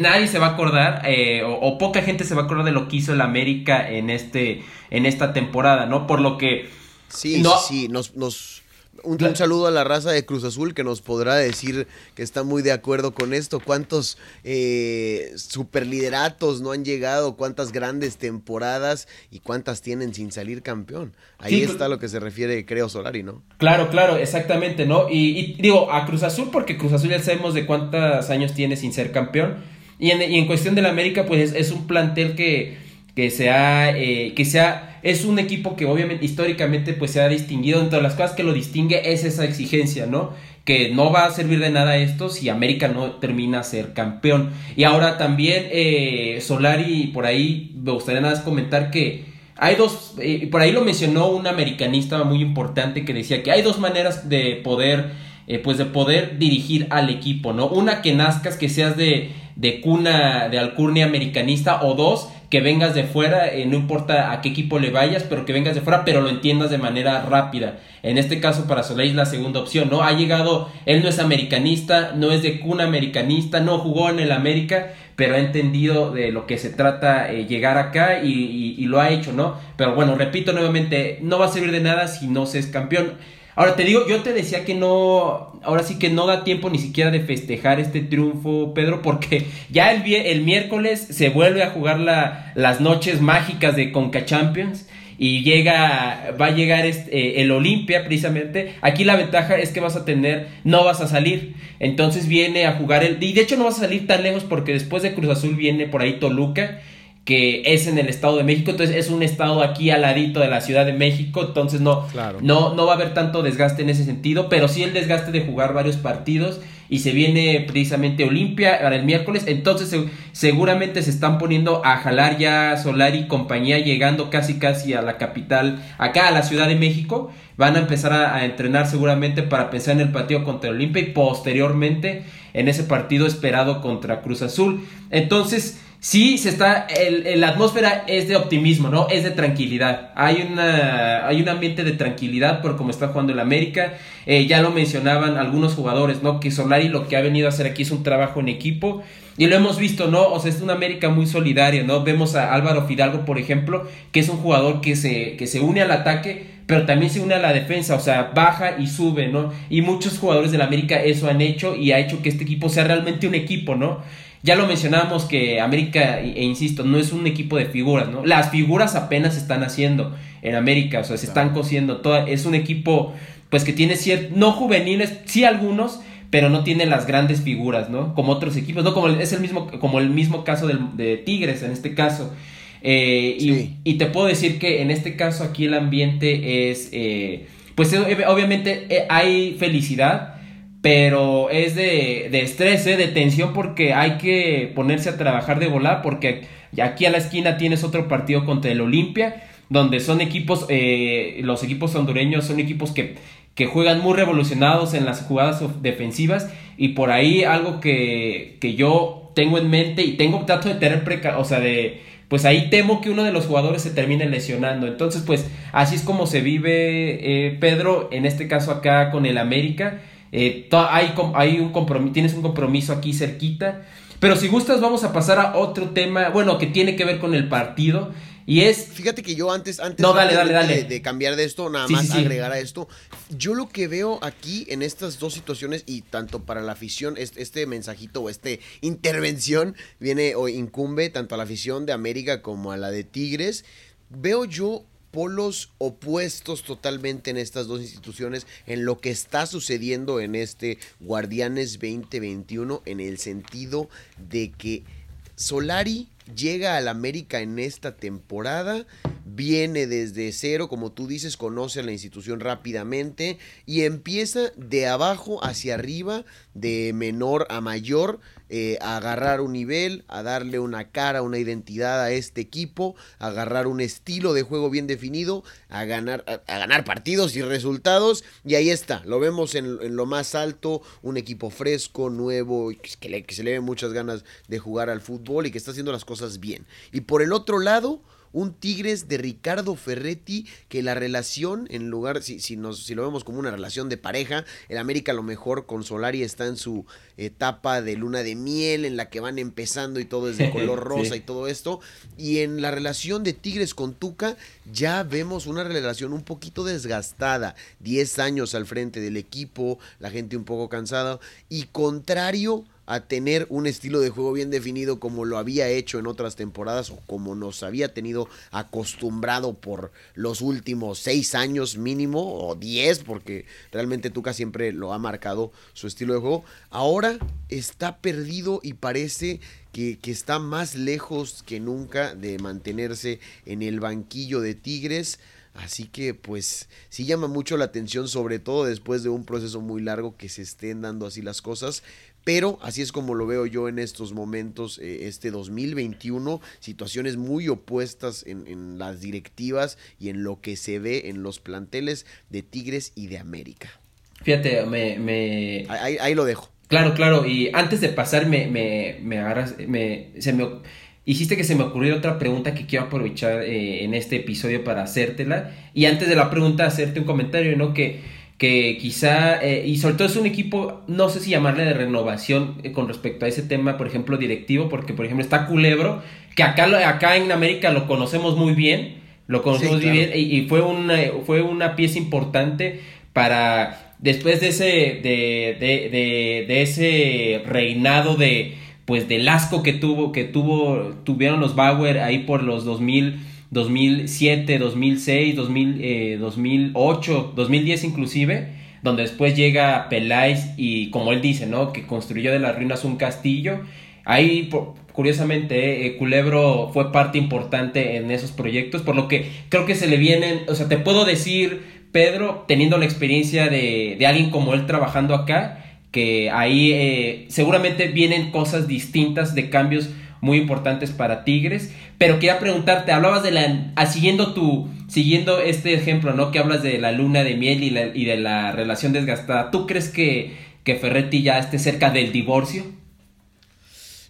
nadie se va a acordar, eh, o, poca gente se va a acordar de lo que hizo el América en, este, en esta temporada, ¿no? Por lo que...
Sí, sí, sí, nos, nos un, saludo a la raza de Cruz Azul que nos podrá decir que está muy de acuerdo con esto. ¿Cuántos eh, superlideratos no han llegado? ¿Cuántas grandes temporadas y cuántas tienen sin salir campeón? Ahí está lo que se refiere, creo, Solari, ¿no?
Claro, claro, exactamente, ¿no? Y, digo, a Cruz Azul, porque Cruz Azul ya sabemos de cuántos años tiene sin ser campeón. Y en, y en cuestión del América, pues es, un plantel que, que se ha, eh, que se ha es un equipo que obviamente históricamente pues se ha distinguido, entre las cosas que lo distingue es esa exigencia, ¿no? Que no va a servir de nada esto si América no termina a ser campeón. Y ahora también eh, Solari, por ahí me gustaría nada más comentar que hay dos, eh, por ahí lo mencionó un americanista muy importante que decía que hay dos maneras de poder, eh, pues de poder dirigir al equipo, ¿no? Una que nazcas, que seas de, de cuna, de alcurnia americanista, o dos, que vengas de fuera, eh, no importa a qué equipo le vayas, pero que vengas de fuera, pero lo entiendas de manera rápida. En este caso para Solari es la segunda opción, ¿no? Ha llegado, él no es americanista, no es de cuna americanista, no jugó en el América, pero ha entendido de lo que se trata eh, llegar acá y, y, lo ha hecho, ¿no? Pero bueno, repito nuevamente, no va a servir de nada si no se es campeón. Ahora te digo, yo te decía que no, ahora sí que no da tiempo ni siquiera de festejar este triunfo, Pedro, porque ya el, el miércoles se vuelve a jugar la, las noches mágicas de Conca Champions y llega, va a llegar este, eh, el Olimpia precisamente. Aquí la ventaja es que vas a tener, no vas a salir. Entonces viene a jugar el, y de hecho no vas a salir tan lejos porque después de Cruz Azul viene por ahí Toluca que es en el Estado de México, entonces es un estado aquí al ladito de la Ciudad de México, entonces no, no, no va a haber tanto desgaste en ese sentido, pero sí el desgaste de jugar varios partidos y se viene precisamente Olimpia para el miércoles, entonces seguramente se están poniendo a jalar ya Solari y compañía llegando casi casi a la capital, acá a la Ciudad de México, van a empezar a, a entrenar seguramente para pensar en el partido contra Olimpia y posteriormente en ese partido esperado contra Cruz Azul, entonces sí se está, el, la atmósfera es de optimismo, ¿no? Es de tranquilidad. Hay, una, hay un ambiente de tranquilidad por cómo está jugando el América. Eh, ya lo mencionaban algunos jugadores, ¿no? Que Solari lo que ha venido a hacer aquí es un trabajo en equipo. Y lo hemos visto, ¿no? O sea, es una América muy solidaria, ¿no? Vemos a Álvaro Fidalgo, por ejemplo, que es un jugador que se, que se une al ataque, pero también se une a la defensa, o sea, baja y sube, ¿no? Y muchos jugadores del América eso han hecho y ha hecho que este equipo sea realmente un equipo, ¿no? Ya lo mencionábamos que América, e insisto, no es un equipo de figuras, ¿no? Las figuras apenas se están haciendo en América, o sea, se están cosiendo. Toda, es un equipo, pues que tiene ciertos, no juveniles, sí algunos, pero no tiene las grandes figuras, ¿no? Como otros equipos, ¿no? Como es el mismo, como el mismo caso de Tigres en este caso. Eh, y, te puedo decir que en este caso aquí el ambiente es, eh, pues obviamente eh, hay felicidad, pero es de, de estrés, ¿eh? de tensión, porque hay que ponerse a trabajar de volar, porque aquí a la esquina tienes otro partido contra el Olimpia, donde son equipos, eh, los equipos hondureños son equipos que, que juegan muy revolucionados en las jugadas defensivas, y por ahí algo que, que yo tengo en mente y tengo trato de tener preca o sea, de pues ahí temo que uno de los jugadores se termine lesionando. Entonces, pues así es como se vive eh, Pedro, en este caso acá con el América. Eh, hay, hay un compromiso, tienes un compromiso aquí cerquita. Pero si gustas, vamos a pasar a otro tema, bueno, que tiene que ver con el partido. Y es.
Fíjate que yo antes, antes,
no, dale, dale, dale.
De, cambiar de esto, nada más agregar a esto. Yo lo que veo aquí en estas dos situaciones, y tanto para la afición, este, este mensajito o esta intervención viene o incumbe tanto a la afición de América como a la de Tigres. Veo yo polos opuestos totalmente en estas dos instituciones, en lo que está sucediendo en este Guardianes 2021, en el sentido de que Solari llega al América en esta temporada, viene desde cero, como tú dices, conoce a la institución rápidamente y empieza de abajo hacia arriba, de menor a mayor, eh, a agarrar un nivel, a darle una cara, una identidad a este equipo, a agarrar un estilo de juego bien definido, a ganar, a, ganar partidos y resultados. Y ahí está, lo vemos en, lo más alto, un equipo fresco, nuevo, que, que se le ven muchas ganas de jugar al fútbol y que está haciendo las cosas bien. Y por el otro lado, un Tigres de Ricardo Ferretti, que la relación, en lugar, si, si, nos, si lo vemos como una relación de pareja, el América a lo mejor con Solari está en su etapa de luna de miel, en la que van empezando y todo es de color rosa y todo esto, y en la relación de Tigres con Tuca, ya vemos una relación un poquito desgastada, 10 años al frente del equipo, la gente un poco cansada, y contrario a tener un estilo de juego bien definido como lo había hecho en otras temporadas o como nos había tenido acostumbrado por los últimos seis años mínimo o diez porque realmente Tuca siempre lo ha marcado su estilo de juego. Ahora está perdido y parece que, que está más lejos que nunca de mantenerse en el banquillo de Tigres. Así que pues sí llama mucho la atención, sobre todo después de un proceso muy largo que se estén dando así las cosas. Pero así es como lo veo yo en estos momentos, eh, este 2021, situaciones muy opuestas en, las directivas y en lo que se ve en los planteles de Tigres y de América.
Fíjate, me... me...
Ahí, lo dejo.
Claro, claro, y antes de pasar me, me, me agarras, me, se me hiciste que se me ocurriera otra pregunta que quiero aprovechar eh, en este episodio para hacértela. Y antes de la pregunta, hacerte un comentario, ¿no? Que, que quizá, eh, y sobre todo es un equipo, no sé si llamarle de renovación eh, con respecto a ese tema, por ejemplo, directivo, porque por ejemplo está Culebro, que acá, acá en América lo conocemos muy bien, lo conocemos muy bien, y, fue, una, fue una pieza importante para, después de ese, de, de, de, de ese reinado de pues del asco que tuvo, que tuvo, tuvieron los Bauer ahí por los 2000, 2007, 2006, 2000, 2008, 2010 inclusive, donde después llega Peláez y como él dice, ¿no? Que construyó de las ruinas un castillo. Ahí, curiosamente, eh, Culebro fue parte importante en esos proyectos, por lo que creo que se le vienen, o sea, te puedo decir, Pedro, teniendo la experiencia de, de alguien como él trabajando acá, que ahí eh, seguramente vienen cosas distintas de cambios muy importantes para Tigres, pero quería preguntarte, hablabas de la, ah, siguiendo tu, siguiendo este ejemplo, ¿no? Que hablas de la luna de miel y, y de la relación desgastada, ¿tú crees que, que Ferretti ya esté cerca del divorcio?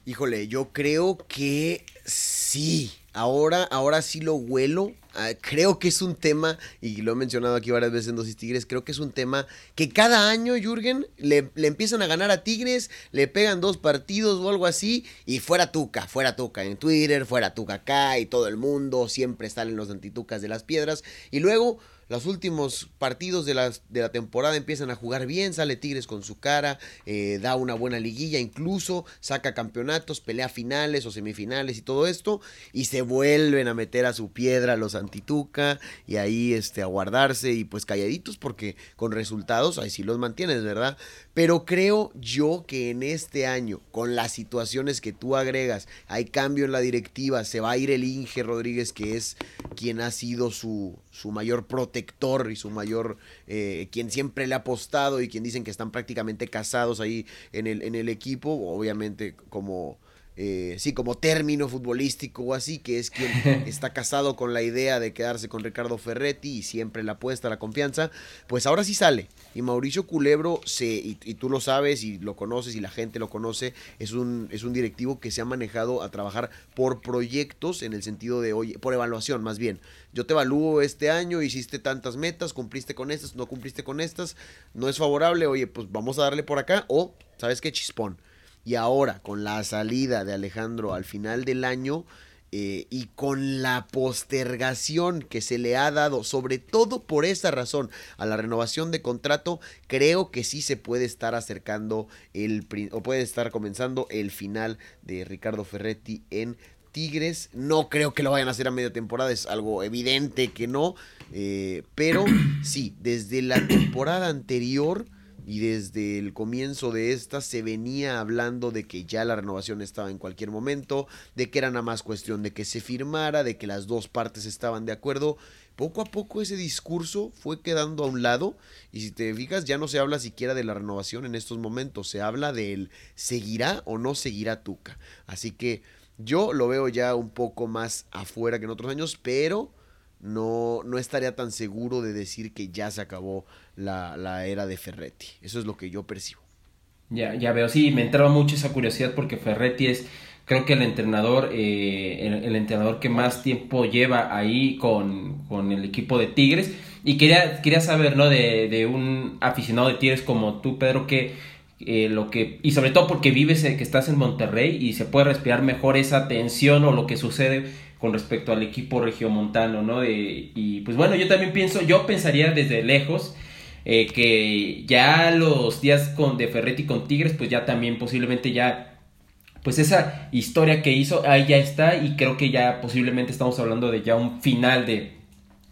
Híjole, yo creo que sí, ahora, ahora sí lo huelo, creo que es un tema, y lo he mencionado aquí varias veces en Dosis Tigres, creo que es un tema que cada año, Jürgen, le, le, empiezan a ganar a Tigres, le pegan dos partidos o algo así, y fuera Tuca, fuera Tuca en Twitter, fuera Tuca acá, y todo el mundo, siempre salen los antitucas de las piedras, y luego los últimos partidos de la, de la temporada empiezan a jugar bien, sale Tigres con su cara, eh, da una buena liguilla, incluso saca campeonatos, pelea finales o semifinales y todo esto, y se vuelven a meter a su piedra los antituca y ahí este, a guardarse y pues calladitos porque con resultados ahí sí los mantienes, ¿verdad? Pero creo yo que en este año, con las situaciones que tú agregas, hay cambio en la directiva, se va a ir el Inge Rodríguez, que es quien ha sido su, su mayor protector y su mayor, eh, quien siempre le ha apostado y quien dicen que están prácticamente casados ahí en el, en el equipo, obviamente como eh, sí, como término futbolístico o así, que es quien está casado con la idea de quedarse con Ricardo Ferretti y siempre la apuesta, la confianza, pues ahora sí sale. Y Mauricio Culebro, se, y, tú lo sabes y lo conoces y la gente lo conoce, es un, es un directivo que se ha manejado a trabajar por proyectos en el sentido de, oye, por evaluación más bien. Yo te evalúo este año, hiciste tantas metas, cumpliste con estas, no cumpliste con estas, no es favorable, oye, pues vamos a darle por acá o, ¿sabes qué? Chispón y ahora, con la salida de Alejandro al final del año eh, y con la postergación que se le ha dado, sobre todo por esa razón, a la renovación de contrato, creo que sí se puede estar acercando el, o puede estar comenzando el final de Ricardo Ferretti en Tigres. No creo que lo vayan a hacer a media temporada, es algo evidente que no. Eh, pero sí, desde la temporada anterior y desde el comienzo de esta se venía hablando de que ya la renovación estaba en cualquier momento, de que era nada más cuestión de que se firmara, de que las dos partes estaban de acuerdo. Poco a poco ese discurso fue quedando a un lado y si te fijas ya no se habla siquiera de la renovación en estos momentos, se habla del seguirá o no seguirá Tuca. Así que yo lo veo ya un poco más afuera que en otros años, pero no, no estaría tan seguro de decir que ya se acabó la, era de Ferretti. Eso es lo que yo percibo.
Ya, ya veo, sí, me entraba mucho esa curiosidad porque Ferretti es, creo que el entrenador, eh, el, entrenador que más tiempo lleva ahí con, el equipo de Tigres. Y quería, quería saber, ¿no? De, de un aficionado de Tigres como tú, Pedro, que eh, lo que, y sobre todo porque vives, eh, que estás en Monterrey y se puede respirar mejor esa tensión o lo que sucede con respecto al equipo regiomontano, ¿no? y pues bueno, yo también pienso, yo pensaría desde lejos eh, que ya los días con de Ferretti con Tigres, pues ya también posiblemente ya, pues esa historia que hizo, ahí ya está y creo que ya posiblemente estamos hablando de ya un final de,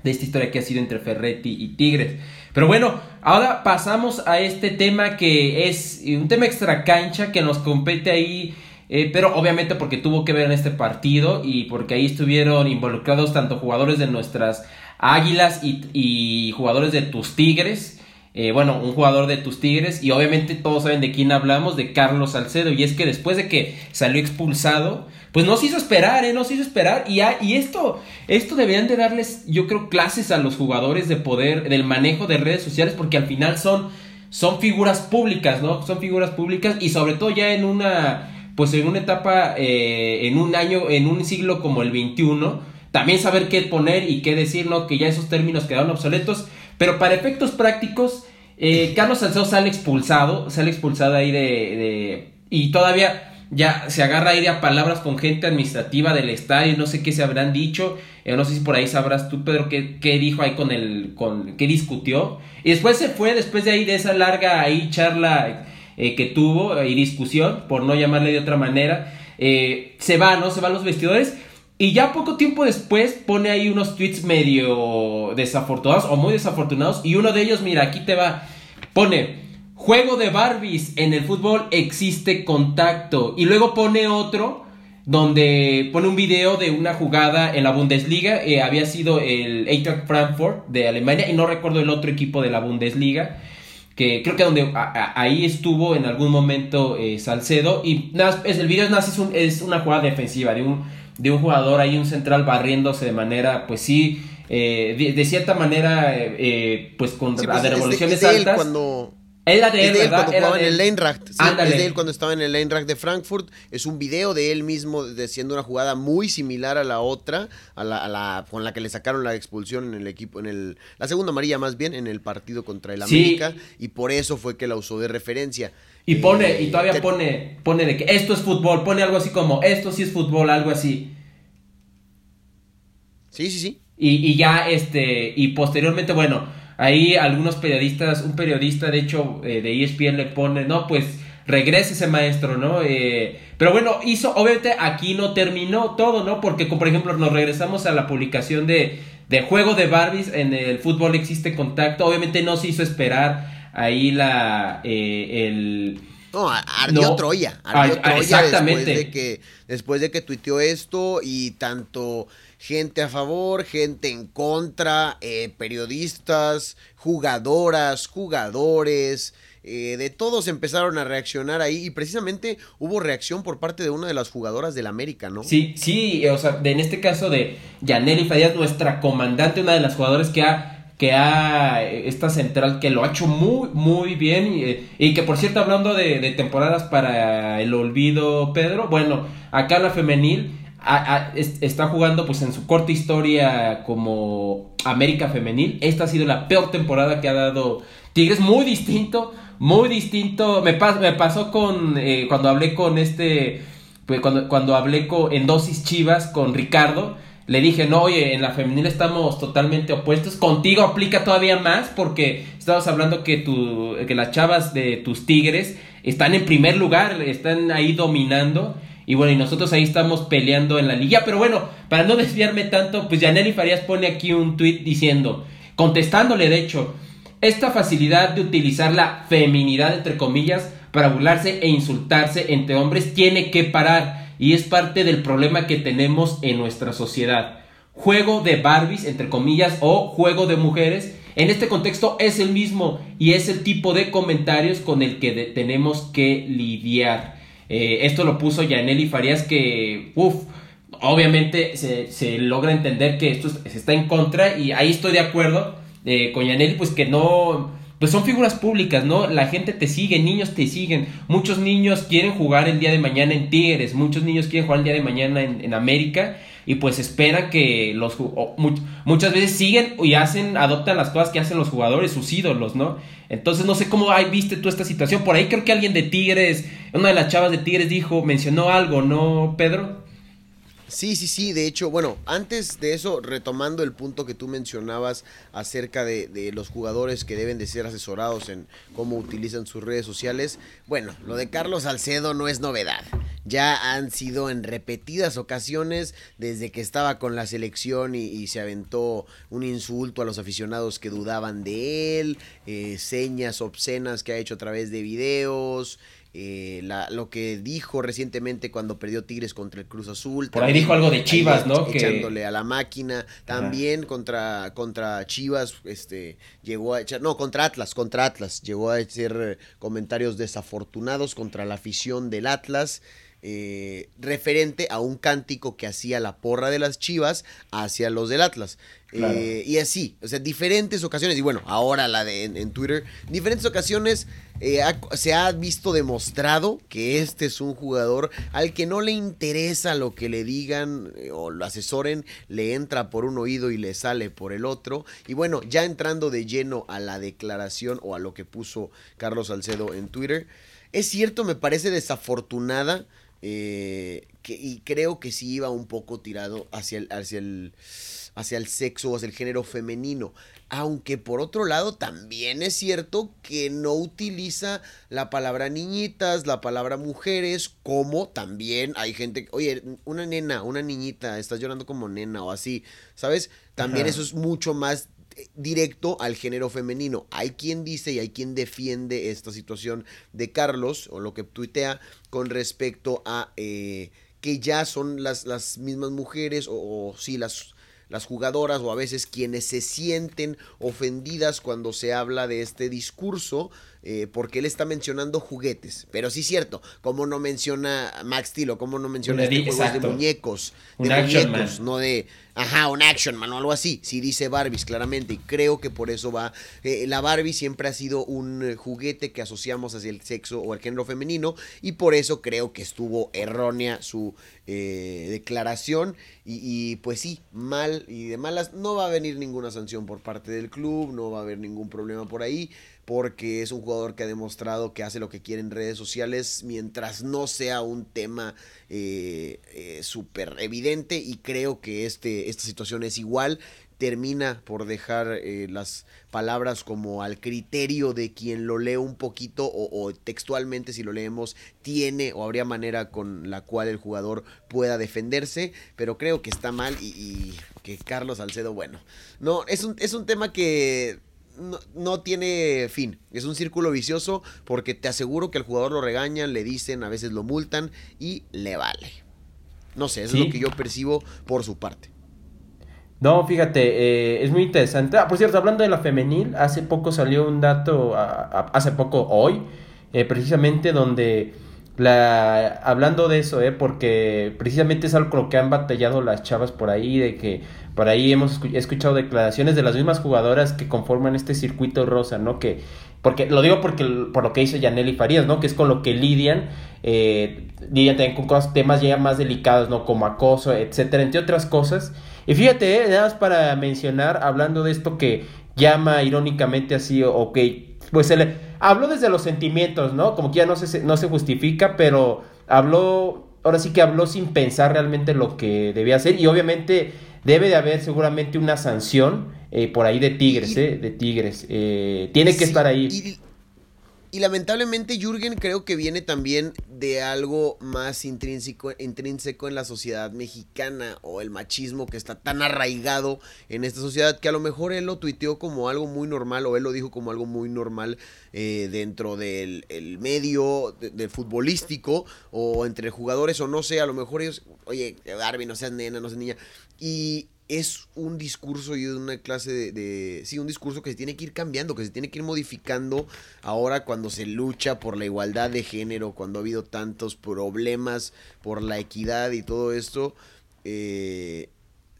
de esta historia que ha sido entre Ferretti y Tigres. Pero bueno, ahora pasamos a este tema que es un tema extra cancha que nos compete ahí eh, pero obviamente porque tuvo que ver en este partido y porque ahí estuvieron involucrados tanto jugadores de nuestras Águilas y, jugadores de tus Tigres. Eh, bueno, un jugador de tus Tigres y obviamente todos saben de quién hablamos, de Carlos Salcedo. Y es que después de que salió expulsado, pues no se hizo esperar, ¿eh? No se hizo esperar. Y, y esto, esto deberían de darles, yo creo, clases a los jugadores de poder, del manejo de redes sociales, porque al final son, son figuras públicas, ¿no? Son figuras públicas y sobre todo ya en una pues en una etapa, eh, en un año, en un siglo como el 21, también saber qué poner y qué decir, ¿no? Que ya esos términos quedaron obsoletos, pero para efectos prácticos, eh, Carlos Salcedo sale expulsado, sale expulsado ahí de, de, y todavía ya se agarra ahí de a palabras con gente administrativa del estadio, no sé qué se habrán dicho, eh, no sé si por ahí sabrás tú, Pedro, qué, qué dijo ahí con el, con, qué discutió, y después se fue, después de ahí, de esa larga ahí charla eh, que tuvo y discusión, por no llamarle de otra manera, eh, se va, ¿no? Se va a los vestidores. Y ya poco tiempo después pone ahí unos tweets medio desafortunados o muy desafortunados. Y uno de ellos, mira, aquí te va. Pone, juego de Barbies, en el fútbol existe contacto. Y luego pone otro donde pone un video de una jugada en la Bundesliga. Eh, había sido el Eintracht Frankfurt de Alemania y no recuerdo el otro equipo de la Bundesliga que creo que donde ahí estuvo en algún momento eh, Salcedo y nada, es, el video es, es, una jugada defensiva de un, de un jugador ahí, un central barriéndose de manera, pues sí, eh, de, cierta manera, eh, pues con sí, pues, revoluciones altas.
Cuando
es la de él,
cuando jugaba en el Eintracht. Sí, es de él cuando estaba en el Eintracht de Frankfurt. Es un video de él mismo haciendo una jugada muy similar a la otra, a la, a la, con la que le sacaron la expulsión en el equipo, en el la segunda amarilla más bien, en el partido contra el América. Sí. Y por eso fue que la usó de referencia.
Y pone, eh, y todavía te... pone, pone de que esto es fútbol, pone algo así como, esto sí es fútbol, algo así.
Sí, sí, sí.
Y, y ya, este, y posteriormente, bueno Ahí algunos periodistas, un periodista de hecho eh, de ESPN le pone, no, pues regrese ese maestro, ¿no? Eh, pero bueno, hizo, obviamente aquí no terminó todo, ¿no? Porque, como por ejemplo, nos regresamos a la publicación de, de Juego de Barbies, en el fútbol existe contacto, obviamente no se hizo esperar ahí la, eh, el...
No, ardió no, Troya, ardió Troya
exactamente.
después de que después de que tuiteó esto y tanto gente a favor, gente en contra, eh, periodistas, jugadoras, jugadores, eh, de todos empezaron a reaccionar ahí y precisamente hubo reacción por parte de una de las jugadoras del América, ¿no?
Sí, sí, o sea, de, en este caso de Yaneli Fadías, nuestra comandante, una de las jugadoras que ha que ha esta central que lo ha hecho muy muy bien y, y que por cierto hablando de, temporadas para el olvido Pedro, bueno, acá la femenil está jugando pues en su corta historia como América Femenil. Esta ha sido la peor temporada que ha dado Tigres, muy distinto, muy distinto. Me, pas, me pasó con eh, cuando hablé con este, pues cuando, cuando hablé con, en dosis Chivas con Ricardo. Le dije, no, oye, en la femenil estamos totalmente opuestos. Contigo aplica todavía más porque estabas hablando que, tu, que las chavas de tus tigres están en primer lugar, están ahí dominando. Y bueno, y nosotros ahí estamos peleando en la liga. Pero bueno, para no desviarme tanto, pues Yaneli Farías pone aquí un tweet diciendo, contestándole de hecho, esta facilidad de utilizar la feminidad entre comillas para burlarse e insultarse entre hombres tiene que parar y es parte del problema que tenemos en nuestra sociedad. Juego de Barbies entre comillas o juego de mujeres en este contexto es el mismo y es el tipo de comentarios con el que tenemos que lidiar. Eh, esto lo puso Yaneli Farías que, uff, obviamente se, logra entender que esto se está en contra y ahí estoy de acuerdo eh, con Yaneli, pues que no, pues son figuras públicas, ¿no? La gente te sigue, niños te siguen, muchos niños quieren jugar el día de mañana en Tigres, muchos niños quieren jugar el día de mañana en, América y pues esperan que los muchas veces siguen y hacen adoptan las cosas que hacen los jugadores sus ídolos no entonces no sé cómo hay, viste tú esta situación. Por ahí creo que alguien de Tigres una de las chavas de Tigres dijo mencionó algo no Pedro
Sí, sí, sí. De hecho, bueno, antes de eso, retomando el punto que tú mencionabas acerca de, los jugadores que deben de ser asesorados en cómo utilizan sus redes sociales, bueno, lo de Carlos Salcedo no es novedad. Ya han sido en repetidas ocasiones desde que estaba con la selección y, y se aventó un insulto a los aficionados que dudaban de él, eh, señas obscenas que ha hecho a través de videos. Eh, la, lo que dijo recientemente cuando perdió Tigres contra el Cruz Azul.
Por ahí dijo algo de Chivas, ¿no?
Echándole que... a la máquina. También contra, contra Chivas, este, llegó a echar, no, contra Atlas, contra Atlas. Llegó a hacer comentarios desafortunados contra la afición del Atlas. Eh, referente a un cántico que hacía la porra de las Chivas hacia los del Atlas. Claro. Eh, y así, o sea, diferentes ocasiones, y bueno, ahora la de en, en Twitter, diferentes ocasiones eh, se ha visto demostrado que este es un jugador al que no le interesa lo que le digan eh, o lo asesoren, le entra por un oído y le sale por el otro. Y bueno, ya entrando de lleno a la declaración o a lo que puso Carlos Salcedo en Twitter, es cierto, me parece desafortunada. Eh, y creo que sí iba un poco tirado hacia el, hacia el, hacia el sexo o hacia el género femenino. Aunque por otro lado también es cierto que no utiliza la palabra niñitas, la palabra mujeres, como también hay gente, oye, una nena, una niñita, estás llorando como nena o así, ¿sabes? También eso es mucho más eh, directo al género femenino. Hay quien dice y hay quien defiende esta situación de Carlos o lo que tuitea con respecto a eh, que ya son las, las mismas mujeres o, o sí, las las jugadoras o a veces quienes se sienten ofendidas cuando se habla de este discurso, eh, porque él está mencionando juguetes. Pero sí es cierto, como no menciona Max Steel o como no menciona este juego de muñecos, de muñecos, no de Ajá, un action man o algo así. Sí dice Barbies claramente y creo que por eso va. Eh, la Barbie siempre ha sido un eh, juguete que asociamos hacia el sexo o el género femenino y por eso creo que estuvo errónea su eh, declaración y, y, pues sí, mal y de malas. No va a venir ninguna sanción por parte del club, no va a haber ningún problema por ahí porque es un jugador que ha demostrado que hace lo que quiere en redes sociales mientras no sea un tema eh, eh, súper evidente y creo que este, esta situación es igual. Termina por dejar eh, las palabras como al criterio de quien lo lee un poquito o, textualmente si lo leemos tiene o habría manera con la cual el jugador pueda defenderse, pero creo que está mal y, que Carlos Salcedo, bueno, no, es un, es un tema que no, tiene fin. Es un círculo vicioso porque te aseguro que al jugador lo regañan, le dicen, a veces lo multan y le vale. No sé, eso es lo que yo percibo por su parte.
No, fíjate, eh, es muy interesante. Ah, por cierto, hablando de la femenil, hace poco salió un dato, hace poco, hoy, eh, precisamente donde la, hablando de eso, eh, porque precisamente es algo con lo que han batallado las chavas por ahí, de que por ahí hemos escuchado declaraciones de las mismas jugadoras que conforman este circuito rosa, ¿no? Que, porque lo digo porque por lo que hizo Yaneli Farías, ¿no? Que es con lo que lidian, eh, lidian también con temas ya más delicados, ¿no? Como acoso, etcétera, entre otras cosas. Y fíjate, eh, nada más para mencionar, hablando de esto que llama irónicamente así, ok, pues se le habló desde los sentimientos, ¿no? Como que ya no se, no se justifica, pero habló, ahora sí que habló sin pensar realmente lo que debía hacer y obviamente debe de haber seguramente una sanción eh, por ahí de Tigres, eh, de Tigres. Eh, tiene que estar ahí.
Y, lamentablemente Jürgen creo que viene también de algo más intrínseco, intrínseco en la sociedad mexicana o el machismo que está tan arraigado en esta sociedad que a lo mejor él lo tuiteó como algo muy normal o él lo dijo como algo muy normal dentro del medio de, futbolístico o entre jugadores o no sé, a lo mejor ellos, oye, Darby, no seas nena, no seas niña, y es un discurso y una clase de, Sí, un discurso que se tiene que ir cambiando, que se tiene que ir modificando ahora cuando se lucha por la igualdad de género, cuando ha habido tantos problemas por la equidad y todo esto. Eh,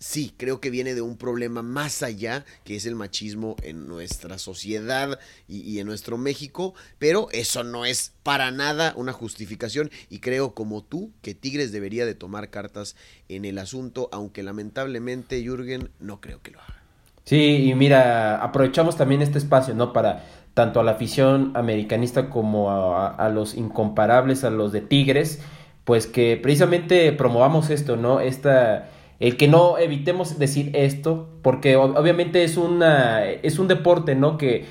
sí, creo que viene de un problema más allá, que es el machismo en nuestra sociedad y, en nuestro México, pero eso no es para nada una justificación y creo como tú que Tigres debería de tomar cartas en el asunto, aunque lamentablemente Jürgen no creo que lo haga.
Sí, y mira, aprovechamos también este espacio, ¿no? Para tanto a la afición americanista como a, a los incomparables, a los de Tigres, pues que precisamente promovamos esto, ¿no? Esta el que no evitemos decir esto, porque obviamente es, una, es un deporte, ¿no? Que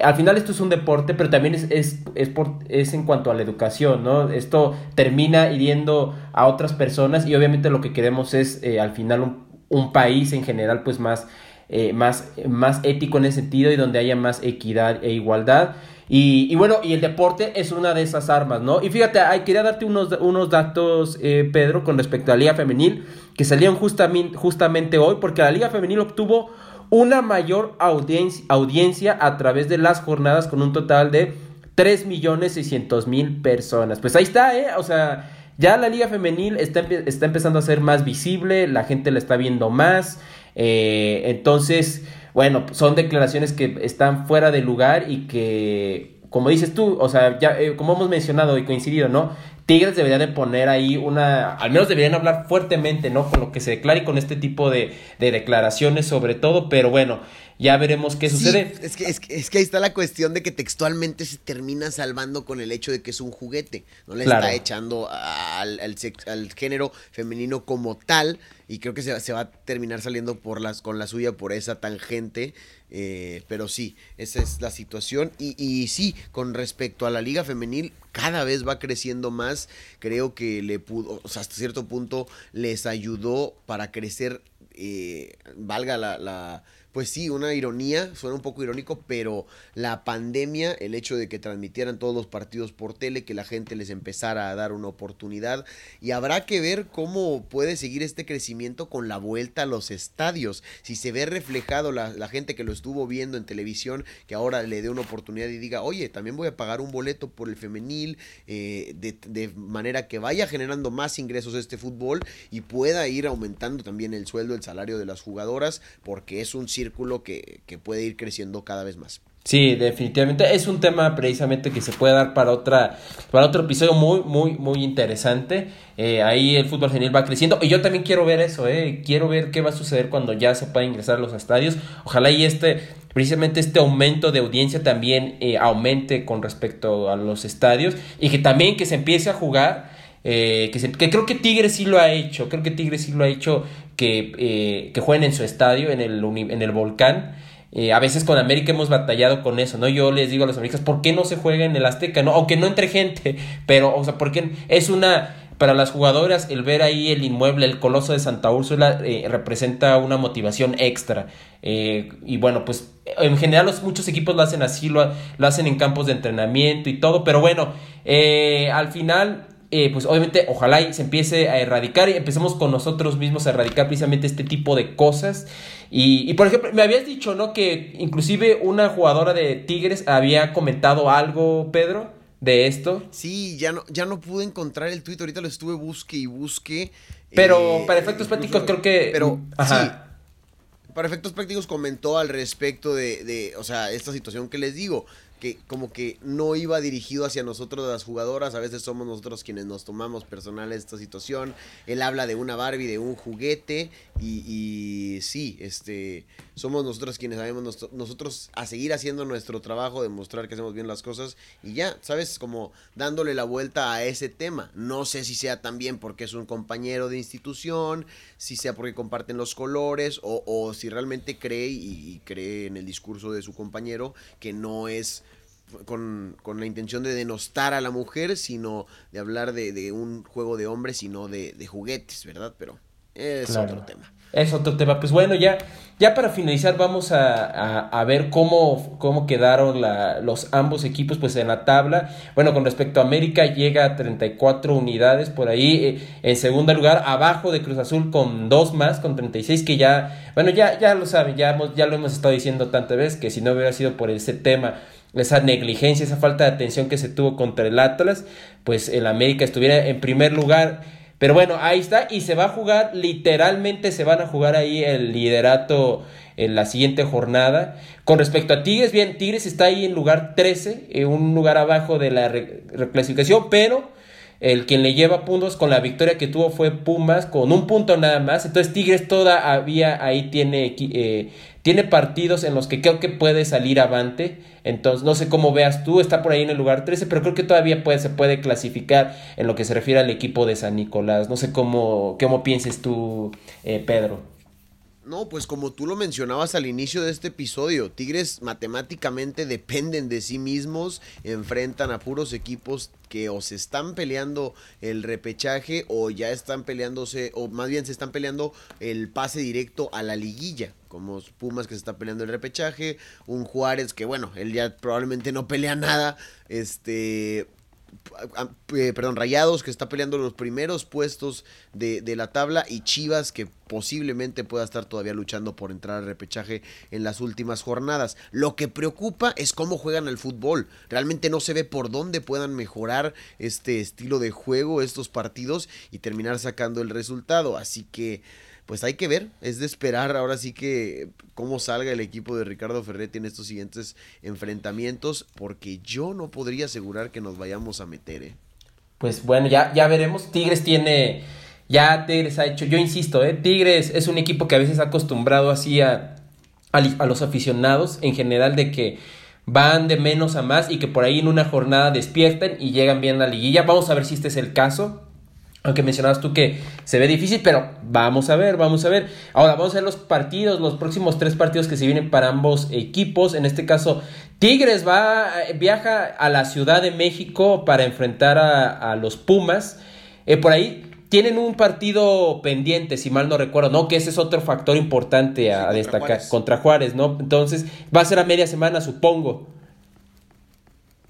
al final esto es un deporte, pero también es, es, es, por, es en cuanto a la educación, ¿no? Esto termina hiriendo a otras personas y obviamente lo que queremos es eh, al final un, un, país en general pues más, eh, más, más ético en ese sentido y donde haya más equidad e igualdad. Y, bueno, y el deporte es una de esas armas, ¿no? Y fíjate, hay, quería darte unos, unos datos, eh, Pedro, con respecto a la Liga Femenil, que justamente, justamente hoy, porque la Liga Femenil obtuvo una mayor audiencia, audiencia a través de las jornadas con un total de 3.600.000 personas. Pues ahí está, ¿eh? O sea, ya la Liga Femenil está, está empezando a ser más visible, la gente la está viendo más, eh, entonces bueno, son declaraciones que están fuera de lugar y que como dices tú, o sea, ya eh, como hemos mencionado y coincidido, ¿no? Tigres debería de poner ahí una, al menos deberían hablar fuertemente, ¿no? Con lo que se declare y con este tipo de, de declaraciones sobre todo, pero bueno, ya veremos qué sucede.
es, que, es, que, es, que, ahí está la cuestión de que textualmente se termina salvando con el hecho de que es un juguete. No le está echando al, al, al, género femenino como tal. Y creo que se, se, va a terminar saliendo por las, con la suya por esa tangente. Eh, pero sí, esa es la situación. Y, y sí, con respecto a la liga femenil, cada vez va creciendo más. Creo que le pudo, o sea, hasta cierto punto les ayudó para crecer, eh, valga la, la pues sí, una ironía, suena un poco irónico, pero la pandemia, el hecho de que transmitieran todos los partidos por tele, que la gente les empezara a dar una oportunidad, y habrá que ver cómo puede seguir este crecimiento con la vuelta a los estadios, si se ve reflejado la, la gente que lo estuvo viendo en televisión, que ahora le dé una oportunidad y diga, oye, también voy a pagar un boleto por el femenil, eh, de, de manera que vaya generando más ingresos este fútbol y pueda ir aumentando también el sueldo, el salario de las jugadoras, porque es un círculo que, que, puede ir creciendo cada vez más.
Sí, definitivamente es un tema precisamente que se puede dar para otra para otro episodio muy muy muy interesante. Eh, ahí el fútbol femenil va creciendo y yo también quiero ver eso, eh. quiero ver qué va a suceder cuando ya se pueda ingresar a los estadios. Ojalá y este precisamente este aumento de audiencia también eh, aumente con respecto a los estadios y que también que se empiece a jugar. Eh, que, creo que Tigres sí lo ha hecho, creo que Tigres sí lo ha hecho que, eh, que jueguen en su estadio, en el, en el volcán. Eh, a veces con América hemos batallado con eso, ¿no? Yo les digo a los americanos, ¿por qué no se juega en el Azteca? ¿no? Aunque no entre gente, pero, o sea, porque es una, para las jugadoras, el ver ahí el inmueble, el coloso de Santa Úrsula, representa una motivación extra. Y bueno, pues en general los, muchos equipos lo hacen así, lo, lo hacen en campos de entrenamiento y todo, pero bueno, al final eh, pues obviamente ojalá y se empiece a erradicar y empecemos con nosotros mismos a erradicar precisamente este tipo de cosas. Y, y, por ejemplo, me habías dicho, ¿no? Que inclusive una jugadora de Tigres había comentado algo, Pedro, de esto.
Sí, ya no, ya no pude encontrar el tweet, ahorita lo estuve busque y busque.
Pero eh, para efectos prácticos creo que...
Pero Ajá. sí, para efectos prácticos comentó al respecto de, de, o sea, esta situación que les digo que como que no iba dirigido hacia nosotros las jugadoras, a veces somos nosotros quienes nos tomamos personal esta situación, él habla de una Barbie, de un juguete y, y sí, este, somos nosotros quienes sabemos nos, nosotros a seguir haciendo nuestro trabajo, demostrar que hacemos bien las cosas y ya, sabes, como dándole la vuelta a ese tema, no sé si sea también porque es un compañero de institución, si sea porque comparten los colores o, o si realmente cree y, y cree en el discurso de su compañero que no es con, con, la intención de denostar a la mujer, sino de hablar de, de un juego de hombres, sino de, de juguetes, ¿verdad? Pero es claro. otro tema.
Es otro tema. Pues bueno, ya, ya para finalizar vamos a, a, a ver cómo, cómo quedaron la, los ambos equipos pues en la tabla. Bueno, con respecto a América llega a 34 unidades por ahí. Eh, en segundo lugar, abajo de Cruz Azul con dos más, con 36 que ya, bueno, ya, ya lo saben, ya, hemos, ya lo hemos estado diciendo tantas veces que si no hubiera sido por ese tema esa negligencia, esa falta de atención que se tuvo contra el Atlas, pues el América estuviera en primer lugar. Pero bueno, ahí está y se va a jugar, literalmente se van a jugar ahí el liderato en la siguiente jornada. Con respecto a Tigres, bien, Tigres está ahí en lugar 13, en un lugar abajo de la reclasificación, pero el quien le lleva puntos con la victoria que tuvo fue Pumas con un punto nada más. Entonces Tigres todavía ahí tiene, eh, tiene partidos en los que creo que puede salir avante. Entonces no sé cómo veas tú, está por ahí en el lugar 13, pero creo que todavía puede, se puede clasificar en lo que se refiere al equipo de San Nicolás. No sé cómo, cómo pienses tú, eh, Pedro.
No, pues como tú lo mencionabas al inicio de este episodio, Tigres matemáticamente dependen de sí mismos, enfrentan a puros equipos que o se están peleando el repechaje o ya están peleándose, o más bien se están peleando el pase directo a la liguilla, como Pumas que se está peleando el repechaje, un Juárez que bueno, él ya probablemente no pelea nada, este, eh, perdón, Rayados que está peleando los primeros puestos de, de, la tabla y Chivas que posiblemente pueda estar todavía luchando por entrar al repechaje en las últimas jornadas. Lo que preocupa es cómo juegan el fútbol. Realmente no se ve por dónde puedan mejorar este estilo de juego, estos partidos y terminar sacando el resultado. Así que pues hay que ver, es de esperar ahora sí que cómo salga el equipo de Ricardo Ferretti en estos siguientes enfrentamientos, porque yo no podría asegurar que nos vayamos a meter. ¿eh?
Pues bueno, ya, ya veremos. Tigres tiene, ya Tigres ha hecho, yo insisto, ¿eh? Tigres es un equipo que a veces ha acostumbrado así a, a los aficionados en general de que van de menos a más y que por ahí en una jornada despierten y llegan bien a la liguilla. Vamos a ver si este es el caso. Aunque mencionabas tú que se ve difícil, pero vamos a ver, vamos a ver. Ahora vamos a ver los partidos, los próximos tres partidos que se vienen para ambos equipos. En este caso, Tigres va, viaja a la Ciudad de México para enfrentar a, los Pumas. Eh, por ahí tienen un partido pendiente, si mal no recuerdo, ¿no? Que ese es otro factor importante a, destacar contra Juárez, ¿no? Entonces, va a ser a media semana, supongo.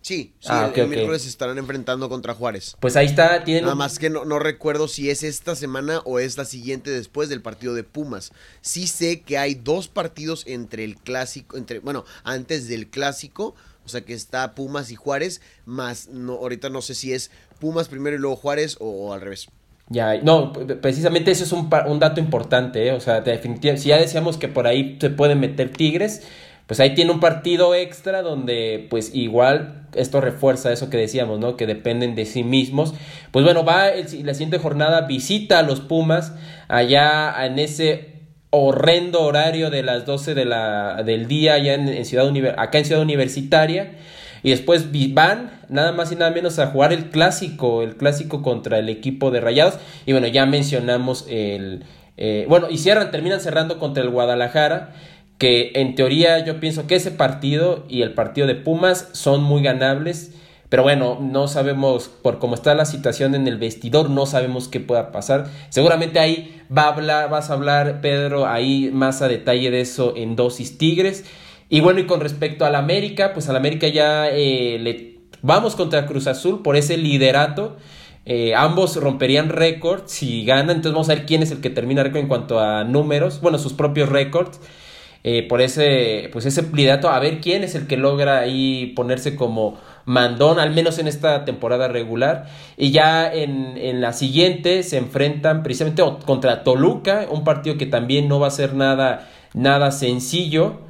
Sí, sí ah, el, miércoles se estarán enfrentando contra Juárez.
Pues ahí está, tienen...
Nada más que no, no, recuerdo si es esta semana o es la siguiente después del partido de Pumas. Sí sé que hay dos partidos entre el clásico, entre, bueno, antes del clásico, o sea que está Pumas y Juárez, más no, ahorita no sé si es Pumas primero y luego Juárez o, al revés.
Ya, no, precisamente eso es un, un dato importante, ¿eh? o sea, definitivamente, si ya decíamos que por ahí se pueden meter Tigres, pues ahí tiene un partido extra donde pues igual esto refuerza eso que decíamos, ¿no? Que dependen de sí mismos. Pues bueno, va la siguiente jornada, visita a los Pumas allá en ese horrendo horario de las 12 de la, del día allá en, Ciudad acá en Ciudad Universitaria. Y después van nada más y nada menos a jugar el clásico, el clásico contra el equipo de Rayados. Y bueno, ya mencionamos el... Eh, bueno, y cierran, terminan cerrando contra el Guadalajara que en teoría yo pienso que ese partido y el partido de Pumas son muy ganables, pero bueno, no sabemos por cómo está la situación en el vestidor, no sabemos qué pueda pasar. Seguramente ahí va a hablar, vas a hablar, Pedro, ahí más a detalle de eso en Dosis Tigres. Y bueno, y con respecto al América, pues al América ya eh, le vamos contra Cruz Azul por ese liderato. Eh, ambos romperían récords si ganan, entonces vamos a ver quién es el que termina récord en cuanto a números, bueno, sus propios récords. Eh, por ese, pues ese liderato, a ver quién es el que logra ahí ponerse como mandón, al menos en esta temporada regular. Y ya en, en, la siguiente se enfrentan precisamente contra Toluca, un partido que también no va a ser nada, nada sencillo.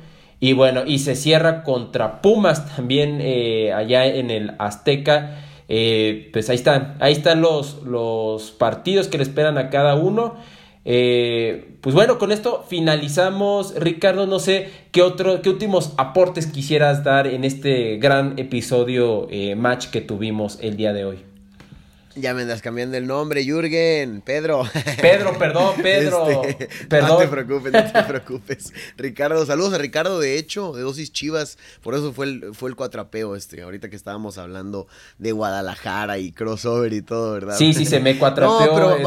Y bueno, y se cierra contra Pumas también eh, allá en el Azteca. Eh, pues ahí están, ahí están los, los partidos que le esperan a cada uno. Eh, pues bueno, con esto finalizamos. Ricardo, no sé qué otro, qué últimos aportes quisieras dar en este gran episodio eh, match que tuvimos el día de hoy.
Ya me andas cambiando el nombre, Jürgen, Pedro.
Pedro, perdón, Pedro. Este, perdón.
No te preocupes, no te preocupes. Ricardo, saludos a Ricardo, de hecho, de Dosis Chivas. Por eso fue el, fue el cuatrapeo, este, ahorita que estábamos hablando de Guadalajara y crossover y todo, ¿verdad?
Sí, sí, se me cuatrapeó.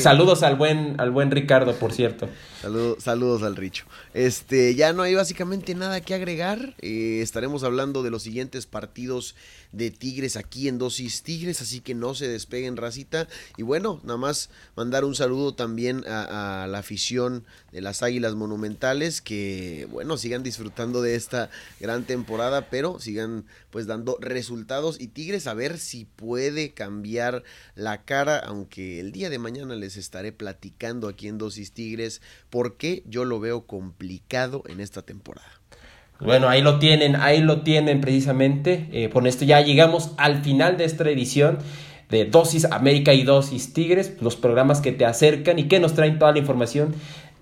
Saludos al buen, al buen Ricardo, por cierto.
Saludos, saludos al Richo. Este, ya no hay básicamente nada que agregar. Eh, estaremos hablando de los siguientes partidos de Tigres aquí en Dosis Tigres, así que no se despeguen, racita. Y bueno, nada más mandar un saludo también a, la afición de las Águilas Monumentales, que bueno, sigan disfrutando de esta gran temporada, pero sigan pues dando resultados y Tigres a ver si puede cambiar la cara, aunque el día de mañana les estaré platicando aquí en Dosis Tigres, porque yo lo veo complicado en esta temporada.
Bueno, ahí lo tienen, ahí lo tienen precisamente. Eh, con esto ya llegamos al final de esta edición de Dosis América y Dosis Tigres, los programas que te acercan y que nos traen toda la información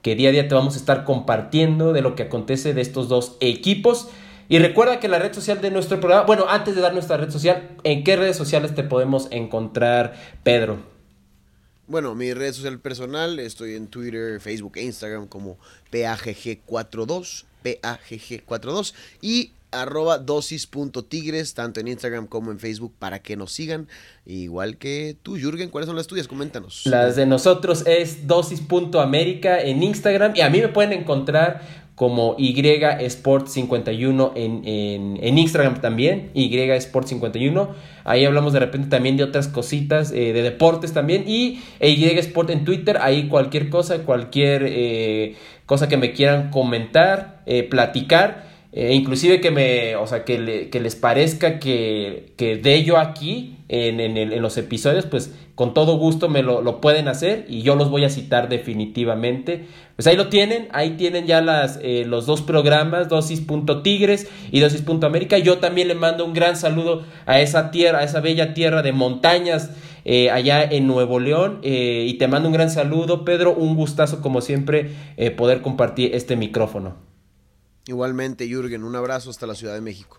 que día a día te vamos a estar compartiendo de lo que acontece de estos dos equipos. Y recuerda que la red social de nuestro programa, bueno, antes de dar nuestra red social, ¿en qué redes sociales te podemos encontrar, Pedro?
Bueno, mi red social personal, estoy en Twitter, Facebook e Instagram como PAGG42 PAGG42 y arroba dosis.tigres, tanto en Instagram como en Facebook, para que nos sigan. Igual que tú, Jürgen, ¿cuáles son las tuyas? Coméntanos.
Las de nosotros es dosis.américa en Instagram y a mí me pueden encontrar como Y Sport 51 en, en, Instagram también, Y Sport 51. Ahí hablamos de repente también de otras cositas, eh, de deportes también. Y e Y Sport en Twitter, ahí cualquier cosa, cualquier eh, cosa que me quieran comentar, eh, platicar. inclusive que me, o sea, que, que les parezca que, que de yo aquí en, en, en, los episodios, pues con todo gusto me lo, pueden hacer y yo los voy a citar definitivamente. Pues ahí lo tienen, ahí tienen ya las, eh, los dos programas, dosis.tigres y dosis.américa. Yo también le mando un gran saludo a esa tierra, a esa bella tierra de montañas eh, allá en Nuevo León. Eh, y te mando un gran saludo, Pedro. Un gustazo, como siempre, poder compartir este micrófono.
Igualmente, Jürgen, un abrazo hasta la Ciudad de México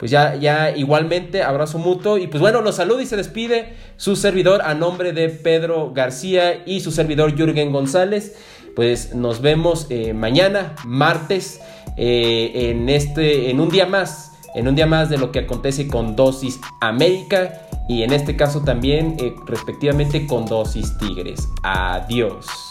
pues ya, ya igualmente, abrazo mutuo. Y pues bueno, los saluda y se despide su servidor a nombre de Pedro García y su servidor Jürgen González. Pues nos vemos eh, mañana, martes, eh, en, este, en un día más, en un día más de lo que acontece con Dosis América y en este caso también eh, respectivamente con Dosis Tigres. Adiós.